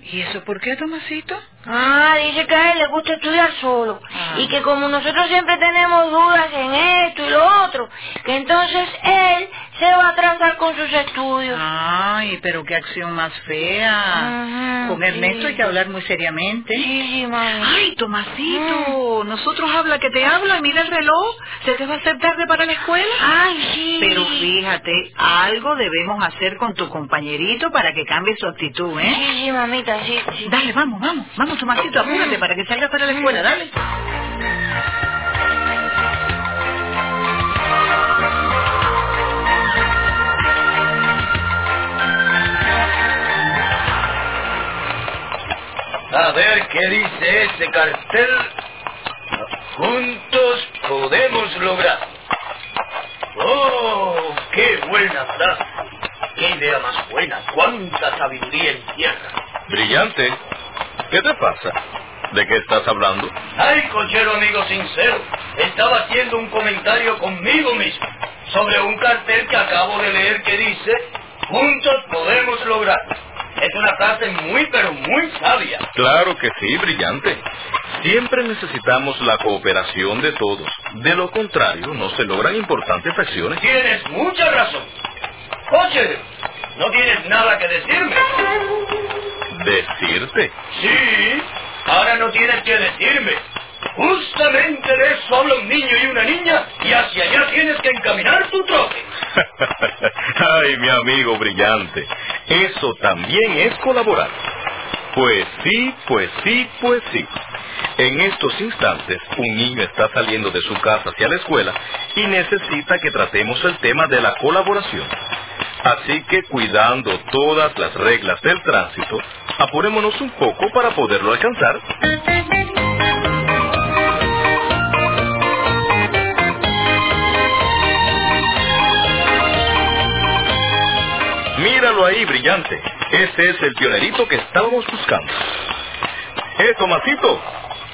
¿Y eso por qué, Tomasito? Ah, dice que a él le gusta estudiar solo. Ah. Y que como nosotros siempre tenemos dudas en esto y lo otro, que entonces él se va a atrasar con sus estudios. Ay, pero qué acción más fea. Con Ernesto sí. hay que hablar muy seriamente. Sí, sí, mami. Ay, Tomasito, nosotros habla que te habla mira el reloj. ¿Se te va a hacer tarde para la escuela? Ay, sí. Pero fíjate, algo debemos hacer con tu compañerito para que cambie su actitud, ¿eh? Sí, sí, mamita, sí, sí. Dale, vamos, vamos, vamos, Tomasito, apúrate para que salgas para la escuela, dale. A ver qué dice ese cartel. Juntos podemos lograr. ¡Oh! ¡Qué buena frase! ¡Qué idea más buena! ¡Cuánta sabiduría en tierra! Brillante. ¿Qué te pasa? ¿De qué estás hablando? ¡Ay, cochero amigo sincero! Estaba haciendo un comentario conmigo mismo sobre un cartel que acabo de leer que dice Juntos podemos lograr. Es una frase muy pero muy sabia. Claro que sí, brillante. Siempre necesitamos la cooperación de todos. De lo contrario, no se logran importantes acciones. Tienes mucha razón. Cochero, no tienes nada que decirme. Decirte. Sí, ahora no tienes que decirme. Justamente de eso habla un niño y una niña y hacia allá tienes que encaminar tu trote. *laughs* Ay, mi amigo brillante. Eso también es colaborar. Pues sí, pues sí, pues sí. En estos instantes, un niño está saliendo de su casa hacia la escuela y necesita que tratemos el tema de la colaboración. Así que cuidando todas las reglas del tránsito, apurémonos un poco para poderlo alcanzar. Míralo ahí, brillante. Ese es el pionerito que estábamos buscando. ¡Eh, Tomasito!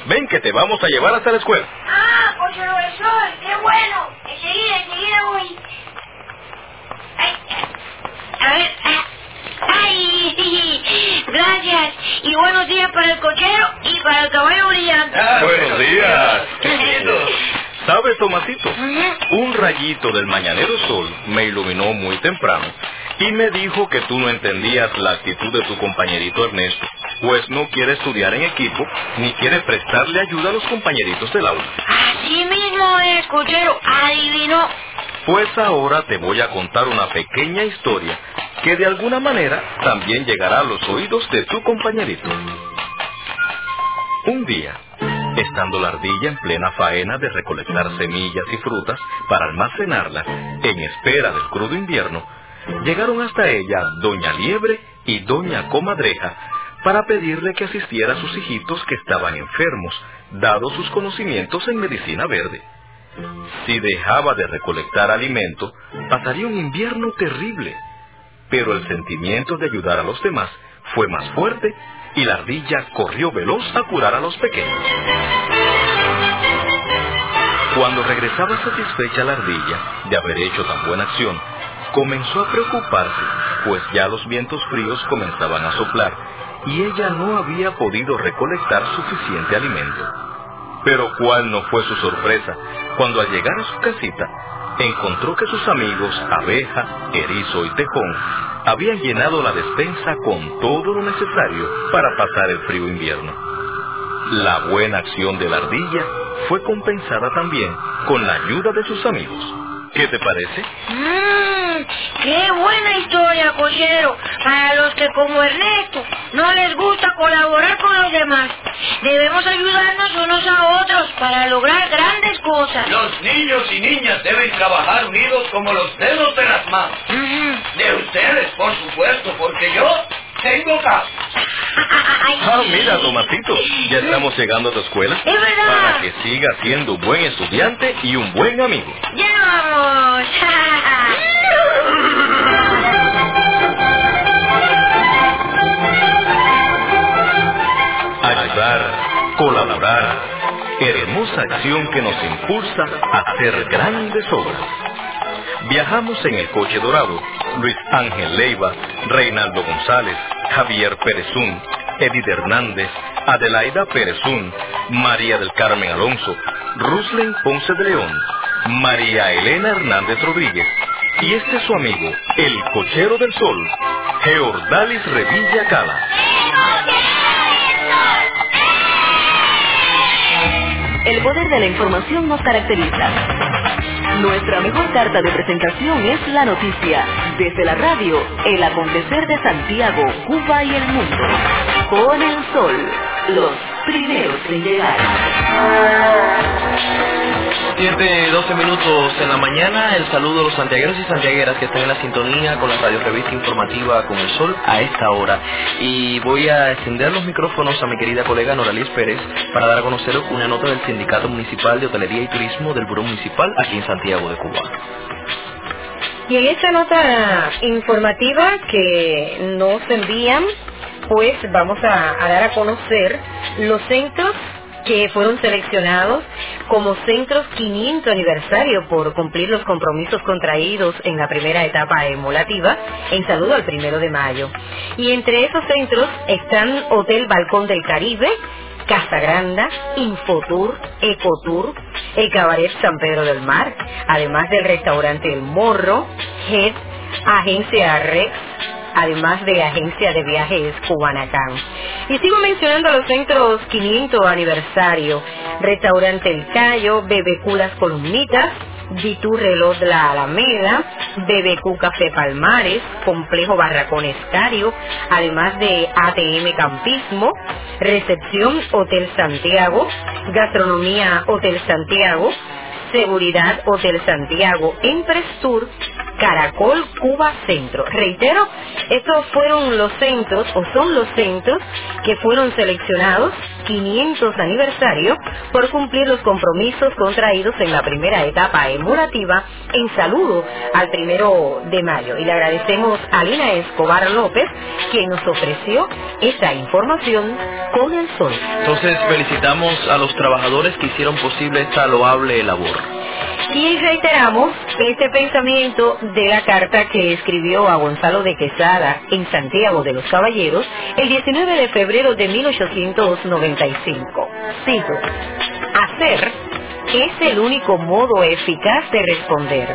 Ven que te vamos a llevar hasta la escuela. Ah, cochero del sol, qué bueno. Enseguida, enseguida voy. Ay, a ver, ah, ay, gracias. Y buenos días para el cochero y para el caballo brillante. Buenos días. ¿Sabes, Tomasito? Un rayito del mañanero sol me iluminó muy temprano y me dijo que tú no entendías la actitud de tu compañerito Ernesto, pues no quiere estudiar en equipo ni quiere prestarle ayuda a los compañeritos del aula. Así mismo es, cochero. Adivinó. Pues ahora te voy a contar una pequeña historia que de alguna manera también llegará a los oídos de tu compañerito. Un día, estando la ardilla en plena faena de recolectar semillas y frutas para almacenarlas en espera del crudo invierno, llegaron hasta ella Doña Liebre y Doña Comadreja para pedirle que asistiera a sus hijitos que estaban enfermos, dados sus conocimientos en medicina verde. Si dejaba de recolectar alimento, pasaría un invierno terrible. Pero el sentimiento de ayudar a los demás fue más fuerte y la ardilla corrió veloz a curar a los pequeños. Cuando regresaba satisfecha la ardilla de haber hecho tan buena acción, comenzó a preocuparse, pues ya los vientos fríos comenzaban a soplar y ella no había podido recolectar suficiente alimento. Pero cuál no fue su sorpresa cuando al llegar a su casita encontró que sus amigos abeja, erizo y tejón habían llenado la despensa con todo lo necesario para pasar el frío invierno. La buena acción de la ardilla fue compensada también con la ayuda de sus amigos. ¿Qué te parece? Mmm, qué buena historia, cochero. Para los que como Ernesto no les gusta colaborar con los demás. Debemos ayudarnos unos a otros para lograr grandes cosas. Los niños y niñas deben trabajar unidos como los dedos de las manos. De ustedes, por supuesto, porque yo tengo casa. Ah, mira, Tomatito, ya estamos llegando a tu escuela. Es verdad. Para que sigas siendo un buen estudiante y un buen amigo. ¡Ya vamos! *laughs* Ayudar, colaborar, hermosa acción que nos impulsa a hacer grandes obras. Viajamos en el coche dorado, Luis Ángel Leiva, Reinaldo González, Javier Perezún, Edith Hernández, Adelaida Perezún, María del Carmen Alonso, Ruslen Ponce de León, María Elena Hernández Rodríguez, y este es su amigo, el cochero del sol, Geordalis Revilla Cala. El poder de la información nos caracteriza. Nuestra mejor carta de presentación es la noticia. Desde la radio, el acontecer de Santiago, Cuba y el mundo. Con el sol, los primeros en llegar. 7, 12 minutos en la mañana, el saludo a los santiagueros y santiagueras que están en la sintonía con la radio revista informativa con el sol a esta hora. Y voy a extender los micrófonos a mi querida colega Noralis Pérez para dar a conocer una nota del Sindicato Municipal de Hotelería y Turismo del Buró Municipal aquí en Santiago de Cuba. Y en esta nota informativa que nos envían, pues vamos a dar a conocer los centros que fueron seleccionados como centros 500 aniversario por cumplir los compromisos contraídos en la primera etapa emulativa en saludo al primero de mayo. Y entre esos centros están Hotel Balcón del Caribe, Casa Granda, Infotour, Ecotour, el Cabaret San Pedro del Mar, además del restaurante El Morro, Head, Agencia Rex, además de Agencia de Viajes Cubanacán. Y sigo mencionando los centros 500 aniversario, Restaurante El Cayo, BBQ Las Columnitas, Ditu Reloj la Alameda, BBQ Café Palmares, Complejo Barracón Escario, además de ATM Campismo, Recepción Hotel Santiago, Gastronomía Hotel Santiago, Seguridad Hotel Santiago, Emprestur, Caracol Cuba Centro. Reitero, estos fueron los centros o son los centros que fueron seleccionados 500 aniversario por cumplir los compromisos contraídos en la primera etapa emulativa en saludo al primero de mayo. Y le agradecemos a Lina Escobar López que nos ofreció esta información con el sol. Entonces felicitamos a los trabajadores que hicieron posible esta loable labor. Y reiteramos este pensamiento de la carta que escribió a Gonzalo de Quesada en Santiago de los Caballeros el 19 de febrero de 1895. Cito, hacer es el único modo eficaz de responder.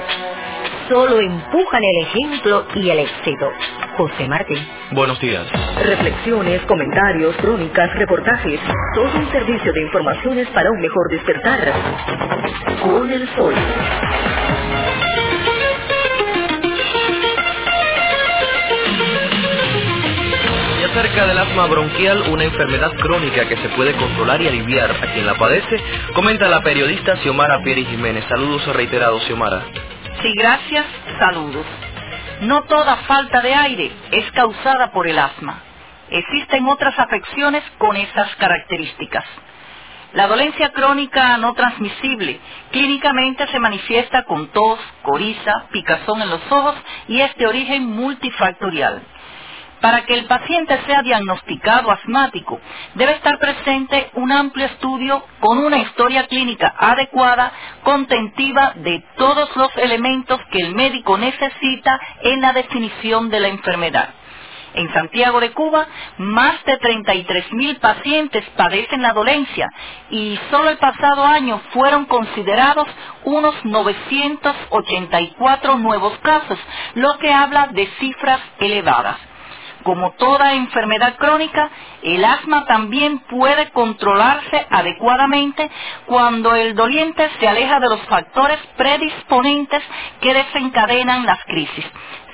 Solo empujan el ejemplo y el éxito. José Martín. Buenos días. Reflexiones, comentarios, crónicas, reportajes. Todo un servicio de informaciones para un mejor despertar. Con el sol. Acerca del asma bronquial, una enfermedad crónica que se puede controlar y aliviar a quien la padece, comenta la periodista Xiomara Pérez Jiménez. Saludos reiterados, Xiomara. Sí, gracias. Saludos. No toda falta de aire es causada por el asma. Existen otras afecciones con esas características. La dolencia crónica no transmisible clínicamente se manifiesta con tos, coriza, picazón en los ojos y es de origen multifactorial. Para que el paciente sea diagnosticado asmático, debe estar presente un amplio estudio con una historia clínica adecuada, contentiva de todos los elementos que el médico necesita en la definición de la enfermedad. En Santiago de Cuba, más de 33 mil pacientes padecen la dolencia y solo el pasado año fueron considerados unos 984 nuevos casos, lo que habla de cifras elevadas. Como toda enfermedad crónica, el asma también puede controlarse adecuadamente cuando el doliente se aleja de los factores predisponentes que desencadenan las crisis,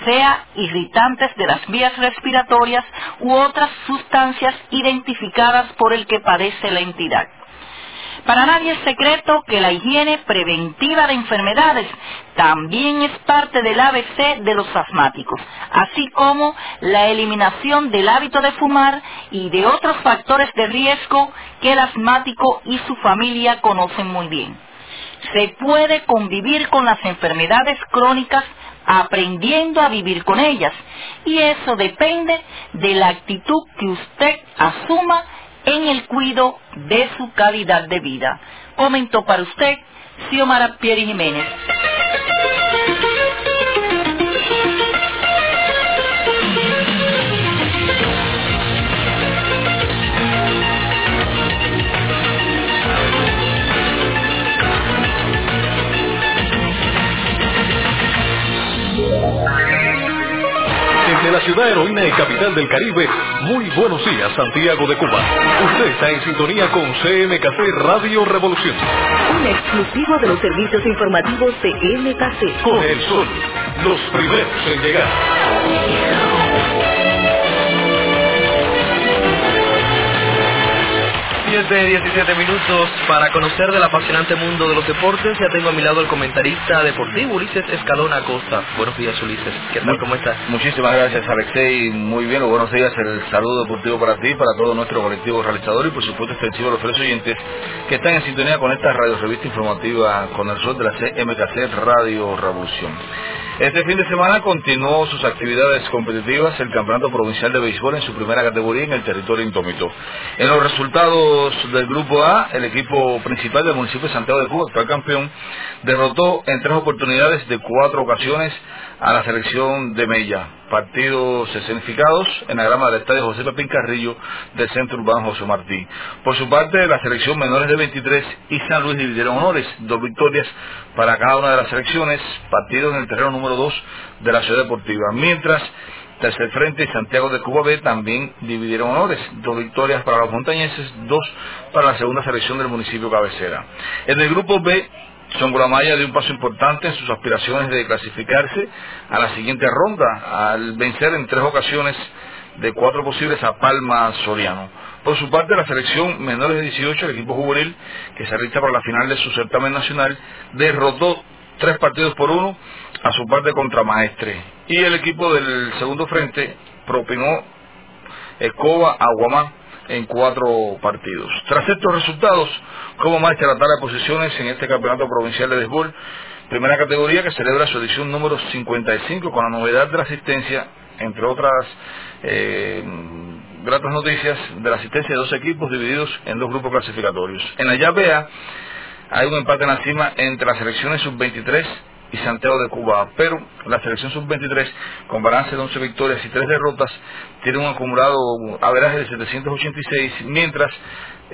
sea irritantes de las vías respiratorias u otras sustancias identificadas por el que padece la entidad. Para nadie es secreto que la higiene preventiva de enfermedades también es parte del ABC de los asmáticos, así como la eliminación del hábito de fumar y de otros factores de riesgo que el asmático y su familia conocen muy bien. Se puede convivir con las enfermedades crónicas aprendiendo a vivir con ellas y eso depende de la actitud que usted asuma en el cuidado de su calidad de vida. Comentó para usted Xiomara Pieri Jiménez. La ciudad heroína y capital del Caribe, muy buenos días, Santiago de Cuba. Usted está en sintonía con CMKC Radio Revolución. Un exclusivo de los servicios informativos de MKC. Con el sol, los primeros en llegar. 7, 17 minutos para conocer del apasionante mundo de los deportes. Ya tengo a mi lado el comentarista deportivo Ulises Escalona Acosta. Buenos días, Ulises. ¿Qué tal? ¿Cómo estás? Muchísimas gracias, Alexei. Muy bien, buenos días. El saludo deportivo para ti, para todo nuestro colectivo realizador y, por supuesto, extensivo a los fieles oyentes que están en sintonía con esta radio revista informativa con el sol de la CMKC Radio Revolución. Este fin de semana continuó sus actividades competitivas el Campeonato Provincial de Béisbol en su primera categoría en el territorio intómito. En los resultados del Grupo A, el equipo principal del municipio de Santiago de Cuba, actual campeón, derrotó en tres oportunidades de cuatro ocasiones a la selección de Mella. Partidos escenificados en la grama del estadio José Pepín Carrillo del Centro Urbano José Martí. Por su parte, la selección menores de 23 y San Luis dividieron honores, dos victorias para cada una de las selecciones, partidos en el terreno número 2 de la ciudad deportiva. Mientras Tercer Frente y Santiago de Cuba B también dividieron honores, dos victorias para los montañeses, dos para la segunda selección del municipio cabecera. En el grupo B, Songolamaya dio un paso importante en sus aspiraciones de clasificarse a la siguiente ronda, al vencer en tres ocasiones de cuatro posibles a Palma Soriano. Por su parte, la selección menores de 18, el equipo juvenil, que se alista para la final de su certamen nacional, derrotó tres partidos por uno a su parte contra Maestre. Y el equipo del segundo frente propinó Escoba a Guamá en cuatro partidos. Tras estos resultados, como Maestre la tabla de posiciones en este campeonato provincial de béisbol, primera categoría que celebra su edición número 55 con la novedad de la asistencia, entre otras eh, gratas noticias, de la asistencia de dos equipos divididos en dos grupos clasificatorios. En la llave A hay un empate en la cima entre las selecciones sub-23 y Santiago de Cuba, pero la selección sub-23, con balance de 11 victorias y 3 derrotas, tiene un acumulado averaje de 786, mientras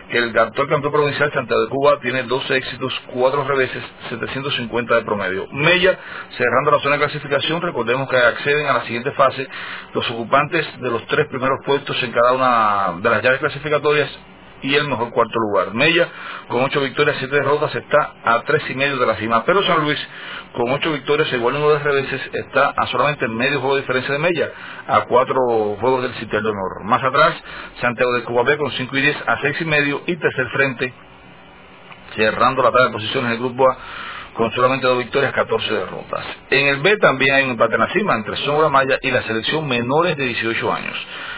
que el actual campeón provincial Santiago de Cuba tiene 12 éxitos, 4 reveses, 750 de promedio. Mella, cerrando la zona de clasificación, recordemos que acceden a la siguiente fase los ocupantes de los tres primeros puestos en cada una de las llaves clasificatorias y el mejor cuarto lugar. Mella, con ocho victorias, siete derrotas, está a tres y medio de la cima. Pero San Luis, con ocho victorias, igual en de reveses, está a solamente medio juego de diferencia de Mella, a cuatro juegos del sitio de honor. Más atrás, Santiago de Cuba B con cinco y diez a seis y medio y tercer frente, cerrando la tabla de posiciones del grupo A con solamente dos victorias, 14 derrotas. En el B también hay un empate en la cima entre Sombra Maya y la selección menores de 18 años.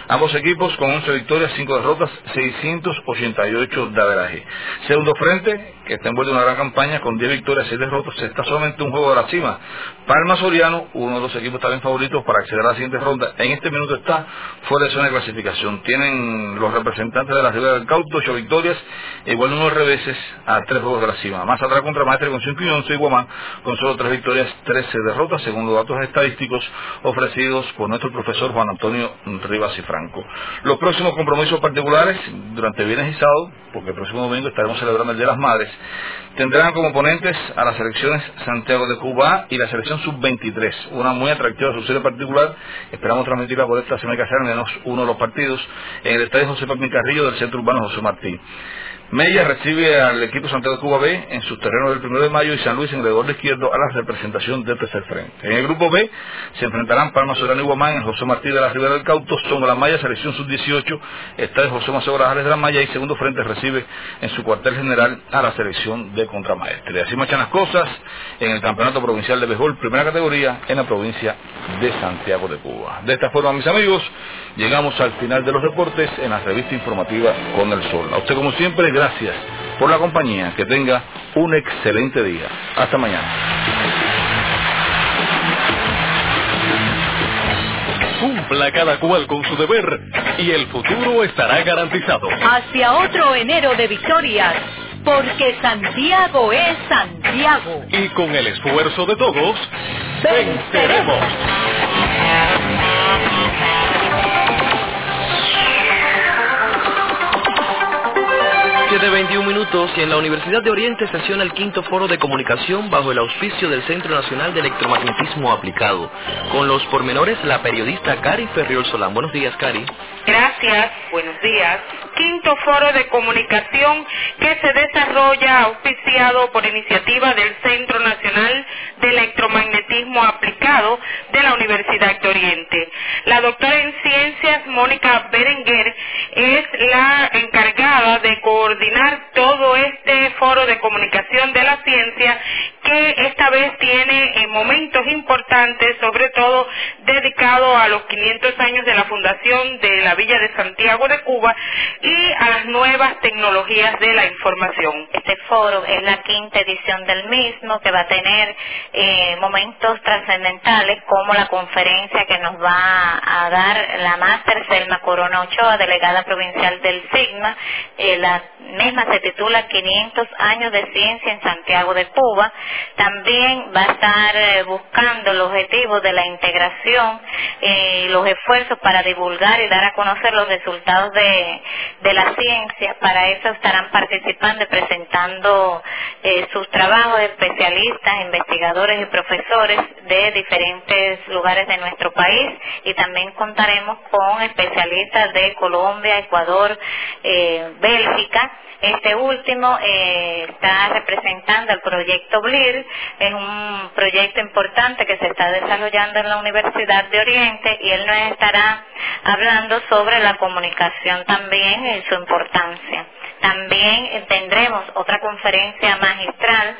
Ambos equipos con 11 victorias, 5 derrotas, 688 de averaje. Segundo frente, que está envuelto en una gran campaña con 10 victorias, 6 derrotas, está solamente un juego de la cima. Palma Soriano, uno de los equipos también favoritos para acceder a la siguiente ronda, en este minuto está fuera de zona de clasificación. Tienen los representantes de la ciudad del Cauto 8 victorias, igual unos reveses a 3 juegos de la cima. Más atrás contra Maestre con 5 y 11 y Guamán con solo 3 victorias, 13 derrotas, según los datos estadísticos ofrecidos por nuestro profesor Juan Antonio Rivas y Los próximos compromisos particulares durante viernes y sábado, porque el próximo domingo estaremos celebrando el Día de las Madres, tendrán como oponentes a las selecciones Santiago de Cuba y la selección sub-23, una muy atractiva serie particular. Esperamos transmitirla por esta semana que al menos uno de los partidos en el estadio José Pamín Carrillo del Centro Urbano José Martín. Mella recibe al equipo Santiago de Cuba B en sus terrenos del 1 de mayo y San Luis en el de izquierdo a la representación del tercer frente. En el grupo B se enfrentarán Palma Sorano y Guamán en José Martín de la Ribera del Cauto, son la Maya, selección sub-18, está el José Maceo Grajales de la Maya y segundo frente recibe en su cuartel general a la selección de Contramaestre. Así marchan las cosas en el Campeonato Provincial de Béisbol, primera categoría en la provincia de Santiago de Cuba. De esta forma, mis amigos, llegamos al final de los deportes en la revista informativa Con el Sol. A usted, como siempre, por la compañía. Que tenga un excelente día. Hasta mañana. Cumpla cada cual con su deber y el futuro estará garantizado. Hacia otro enero de victorias, porque Santiago es Santiago. Y con el esfuerzo de todos, venceremos. De 21 minutos y en la Universidad de Oriente sesiona el quinto foro de comunicación bajo el auspicio del Centro Nacional de Electromagnetismo Aplicado. Con los pormenores, la periodista Cari Ferriol Solán. Buenos días, Cari. Gracias, buenos días. Quinto foro de comunicación que se desarrolla auspiciado por iniciativa del Centro Nacional de Electromagnetismo Aplicado de la Universidad de Oriente. La doctora en ciencias, Mónica Berenguer, es la encargada de coordinar todo este foro de comunicación de la ciencia que esta vez tiene momentos importantes, sobre todo dedicado a los 500 años de la fundación de la Villa de Santiago de Cuba y a las nuevas tecnologías de la información. Este foro es la quinta edición del mismo que va a tener eh, momentos trascendentales como la conferencia que nos va a dar la máster Selma Corona Ochoa, delegada provincial del SIGMA. Eh, la misma se titula 500 años de ciencia en Santiago de Cuba. También va a estar eh, buscando el objetivo de la integración y los esfuerzos para divulgar y dar a conocer los resultados de, de la ciencia. Para eso estarán participando y presentando eh, sus trabajos especialistas, investigadores y profesores de diferentes lugares de nuestro país y también contaremos con especialistas de Colombia, Ecuador, eh, Bélgica. Este último eh, está representando el proyecto BLIR, es un proyecto importante que se está desarrollando en la Universidad de Oriente y él nos estará hablando sobre la comunicación también y su importancia. También tendremos otra conferencia magistral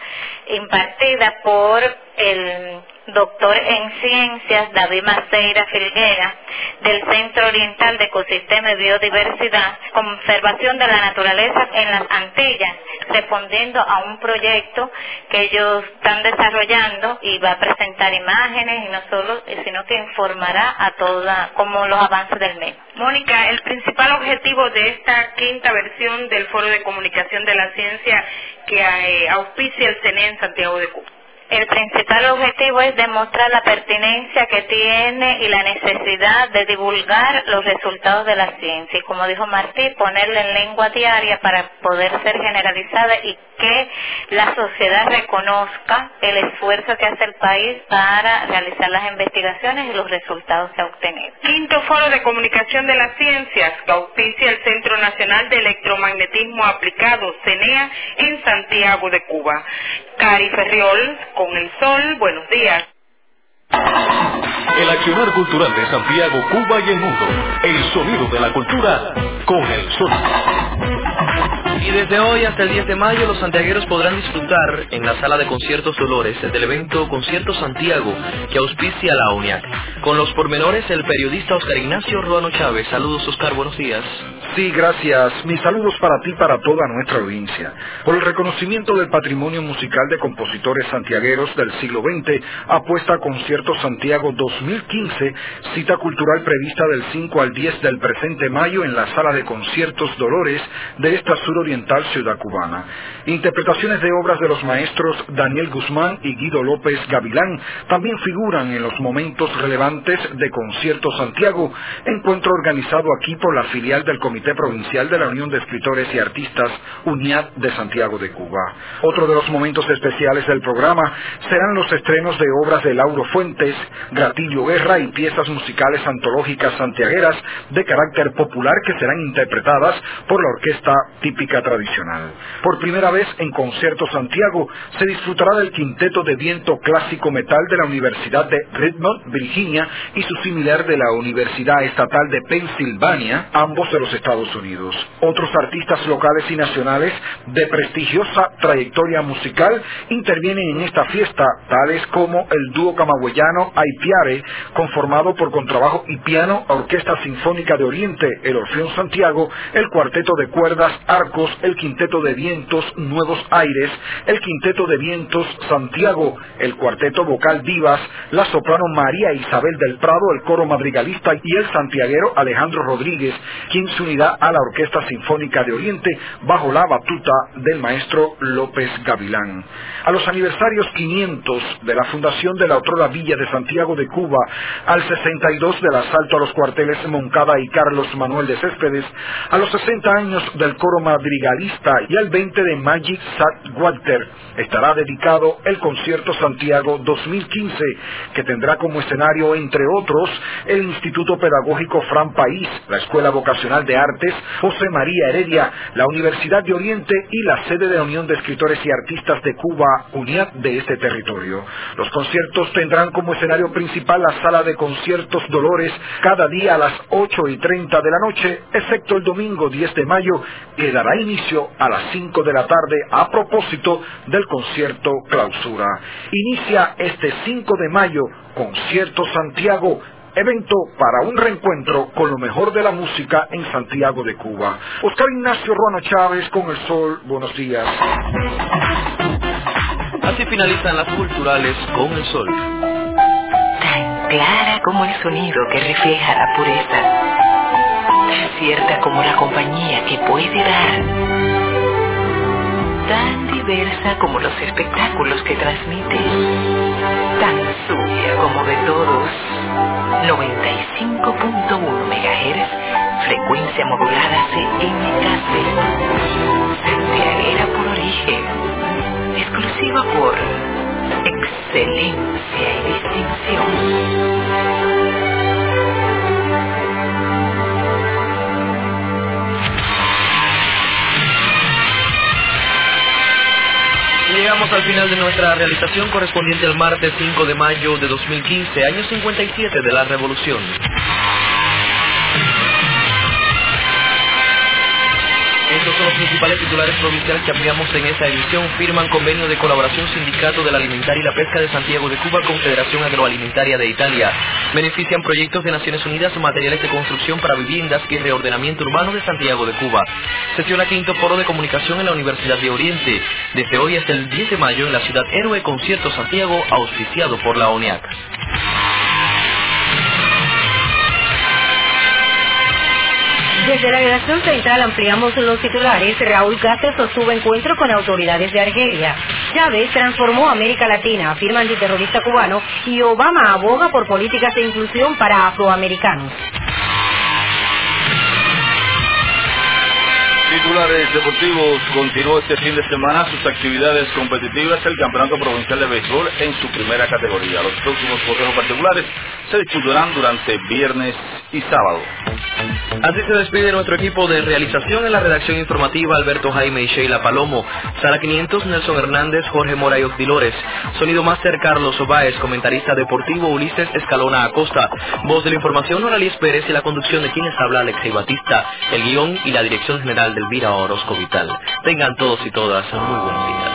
impartida por el doctor en ciencias David Maceira Filguera del Centro Oriental de Ecosistema y Biodiversidad, conservación de la naturaleza en las Antillas, respondiendo a un proyecto que ellos están desarrollando y va a presentar imágenes y no solo, sino que informará a toda como los avances del mes. Mónica, el principal objetivo de esta quinta versión del Foro de Comunicación de la Ciencia que eh, auspicia el CNE en Santiago de Cuba. El principal objetivo es demostrar la pertinencia que tiene y la necesidad de divulgar los resultados de la ciencia. Y como dijo Martí, ponerla en lengua diaria para poder ser generalizada y que la sociedad reconozca el esfuerzo que hace el país para realizar las investigaciones y los resultados que ha obtenido. Quinto Foro de Comunicación de las Ciencias que auspicia el Centro Nacional de Electromagnetismo Aplicado, CENEA, en Santiago de Cuba. Cari Ferriol, con el sol, buenos días. El accionar cultural de Santiago, Cuba y el mundo. El sonido de la cultura con el sol. Y desde hoy hasta el 10 de mayo los santiagueros podrán disfrutar en la sala de conciertos Dolores del evento Concierto Santiago que auspicia la UNIAC. Con los pormenores el periodista Oscar Ignacio Ruano Chávez. Saludos Oscar, buenos días. Sí, gracias. Mis saludos para ti y para toda nuestra audiencia. Por el reconocimiento del patrimonio musical de compositores santiagueros del siglo XX, apuesta a Concierto Santiago 2015, cita cultural prevista del 5 al 10 del presente mayo en la Sala de Conciertos Dolores de esta suroriental ciudad cubana. Interpretaciones de obras de los maestros Daniel Guzmán y Guido López Gavilán también figuran en los momentos relevantes de Concierto Santiago, encuentro organizado aquí por la filial del Comité Provincial de la Unión de Escritores y Artistas UNIAD de Santiago de Cuba. Otro de los momentos especiales del programa serán los estrenos de obras de Lauro Fuentes, Gratillo Guerra y piezas musicales antológicas santiagueras de carácter popular que serán interpretadas por la orquesta típica tradicional. Por primera vez en Concierto Santiago se disfrutará del quinteto de viento clásico metal de la Universidad de Redmond, Virginia, y su similar de la Universidad Estatal de Pensilvania, ambos de los Estados Unidos. Otros artistas locales y nacionales de prestigiosa trayectoria musical intervienen en esta fiesta, tales como el dúo camagüeyano Aipiare, conformado por contrabajo y piano, Orquesta Sinfónica de Oriente, el Orfeón Santiago, el Cuarteto de Cuerdas Arcos, el Quinteto de Vientos Nuevos Aires, el Quinteto de Vientos Santiago, el Cuarteto Vocal Vivas, la soprano María Isabel del Prado, el coro madrigalista y el santiaguero Alejandro Rodríguez, quien se unirá a la Orquesta Sinfónica de Oriente bajo la batuta del maestro López Gavilán. A los aniversarios 500 de la fundación de la otrora Villa de Santiago de Cuba, al 62 del asalto a los cuarteles Moncada y Carlos Manuel de Céspedes, a los 60 años del coro y al 20 de Magic Sat Walter, estará dedicado el concierto Santiago 2015, que tendrá como escenario, entre otros, el Instituto Pedagógico Fran País, la Escuela Vocacional de Arte José María Heredia, la Universidad de Oriente y la sede de la Unión de Escritores y Artistas de Cuba, unidad de este territorio. Los conciertos tendrán como escenario principal la sala de conciertos Dolores cada día a las 8 y 30 de la noche, excepto el domingo 10 de mayo, que dará inicio a las 5 de la tarde a propósito del concierto clausura. Inicia este 5 de mayo Concierto Santiago evento para un reencuentro con lo mejor de la música en Santiago de Cuba. Oscar Ignacio Ruano Chávez con el sol, buenos días. Así finalizan las culturales con el sol. Tan clara como el sonido que refleja la pureza. Tan cierta como la compañía que puede dar. Tan diversa como los espectáculos que transmite. Tan suya como de todos 95.1 MHz, frecuencia modulada CMKC. Santiaguera por origen, exclusiva por excelencia al final de nuestra realización correspondiente al martes 5 de mayo de 2015, año 57 de la Revolución. Estos son los principales titulares provinciales que ampliamos en esta edición. Firman convenio de colaboración Sindicato de la Alimentaria y la Pesca de Santiago de Cuba, Confederación Agroalimentaria de Italia. Benefician proyectos de Naciones Unidas, materiales de construcción para viviendas y reordenamiento urbano de Santiago de Cuba. Sesiona quinto foro de comunicación en la Universidad de Oriente. Desde hoy hasta el 10 de mayo en la ciudad Héroe Concierto Santiago, auspiciado por la ONIAC. Desde la redacción central ampliamos los titulares. Raúl Cáceres sostuvo encuentro con autoridades de Argelia. Chávez transformó América Latina, afirma antiterrorista cubano, y Obama aboga por políticas de inclusión para afroamericanos. Titulares deportivos. Continuó este fin de semana sus actividades competitivas. El Campeonato Provincial de Béisbol en su primera categoría. Los próximos correjos particulares se disputarán durante viernes y sábado. Así se despide nuestro equipo de realización en la redacción informativa Alberto Jaime y Sheila Palomo, Sala 500 Nelson Hernández, Jorge Mora y Octilores, Sonido Máster Carlos Obaez, comentarista deportivo Ulises Escalona Acosta, voz de la información Noralies Pérez y la conducción de quienes habla Alexei Batista, el guion y la dirección general del Vira Orozco Vital. Tengan todos y todas muy buenos días.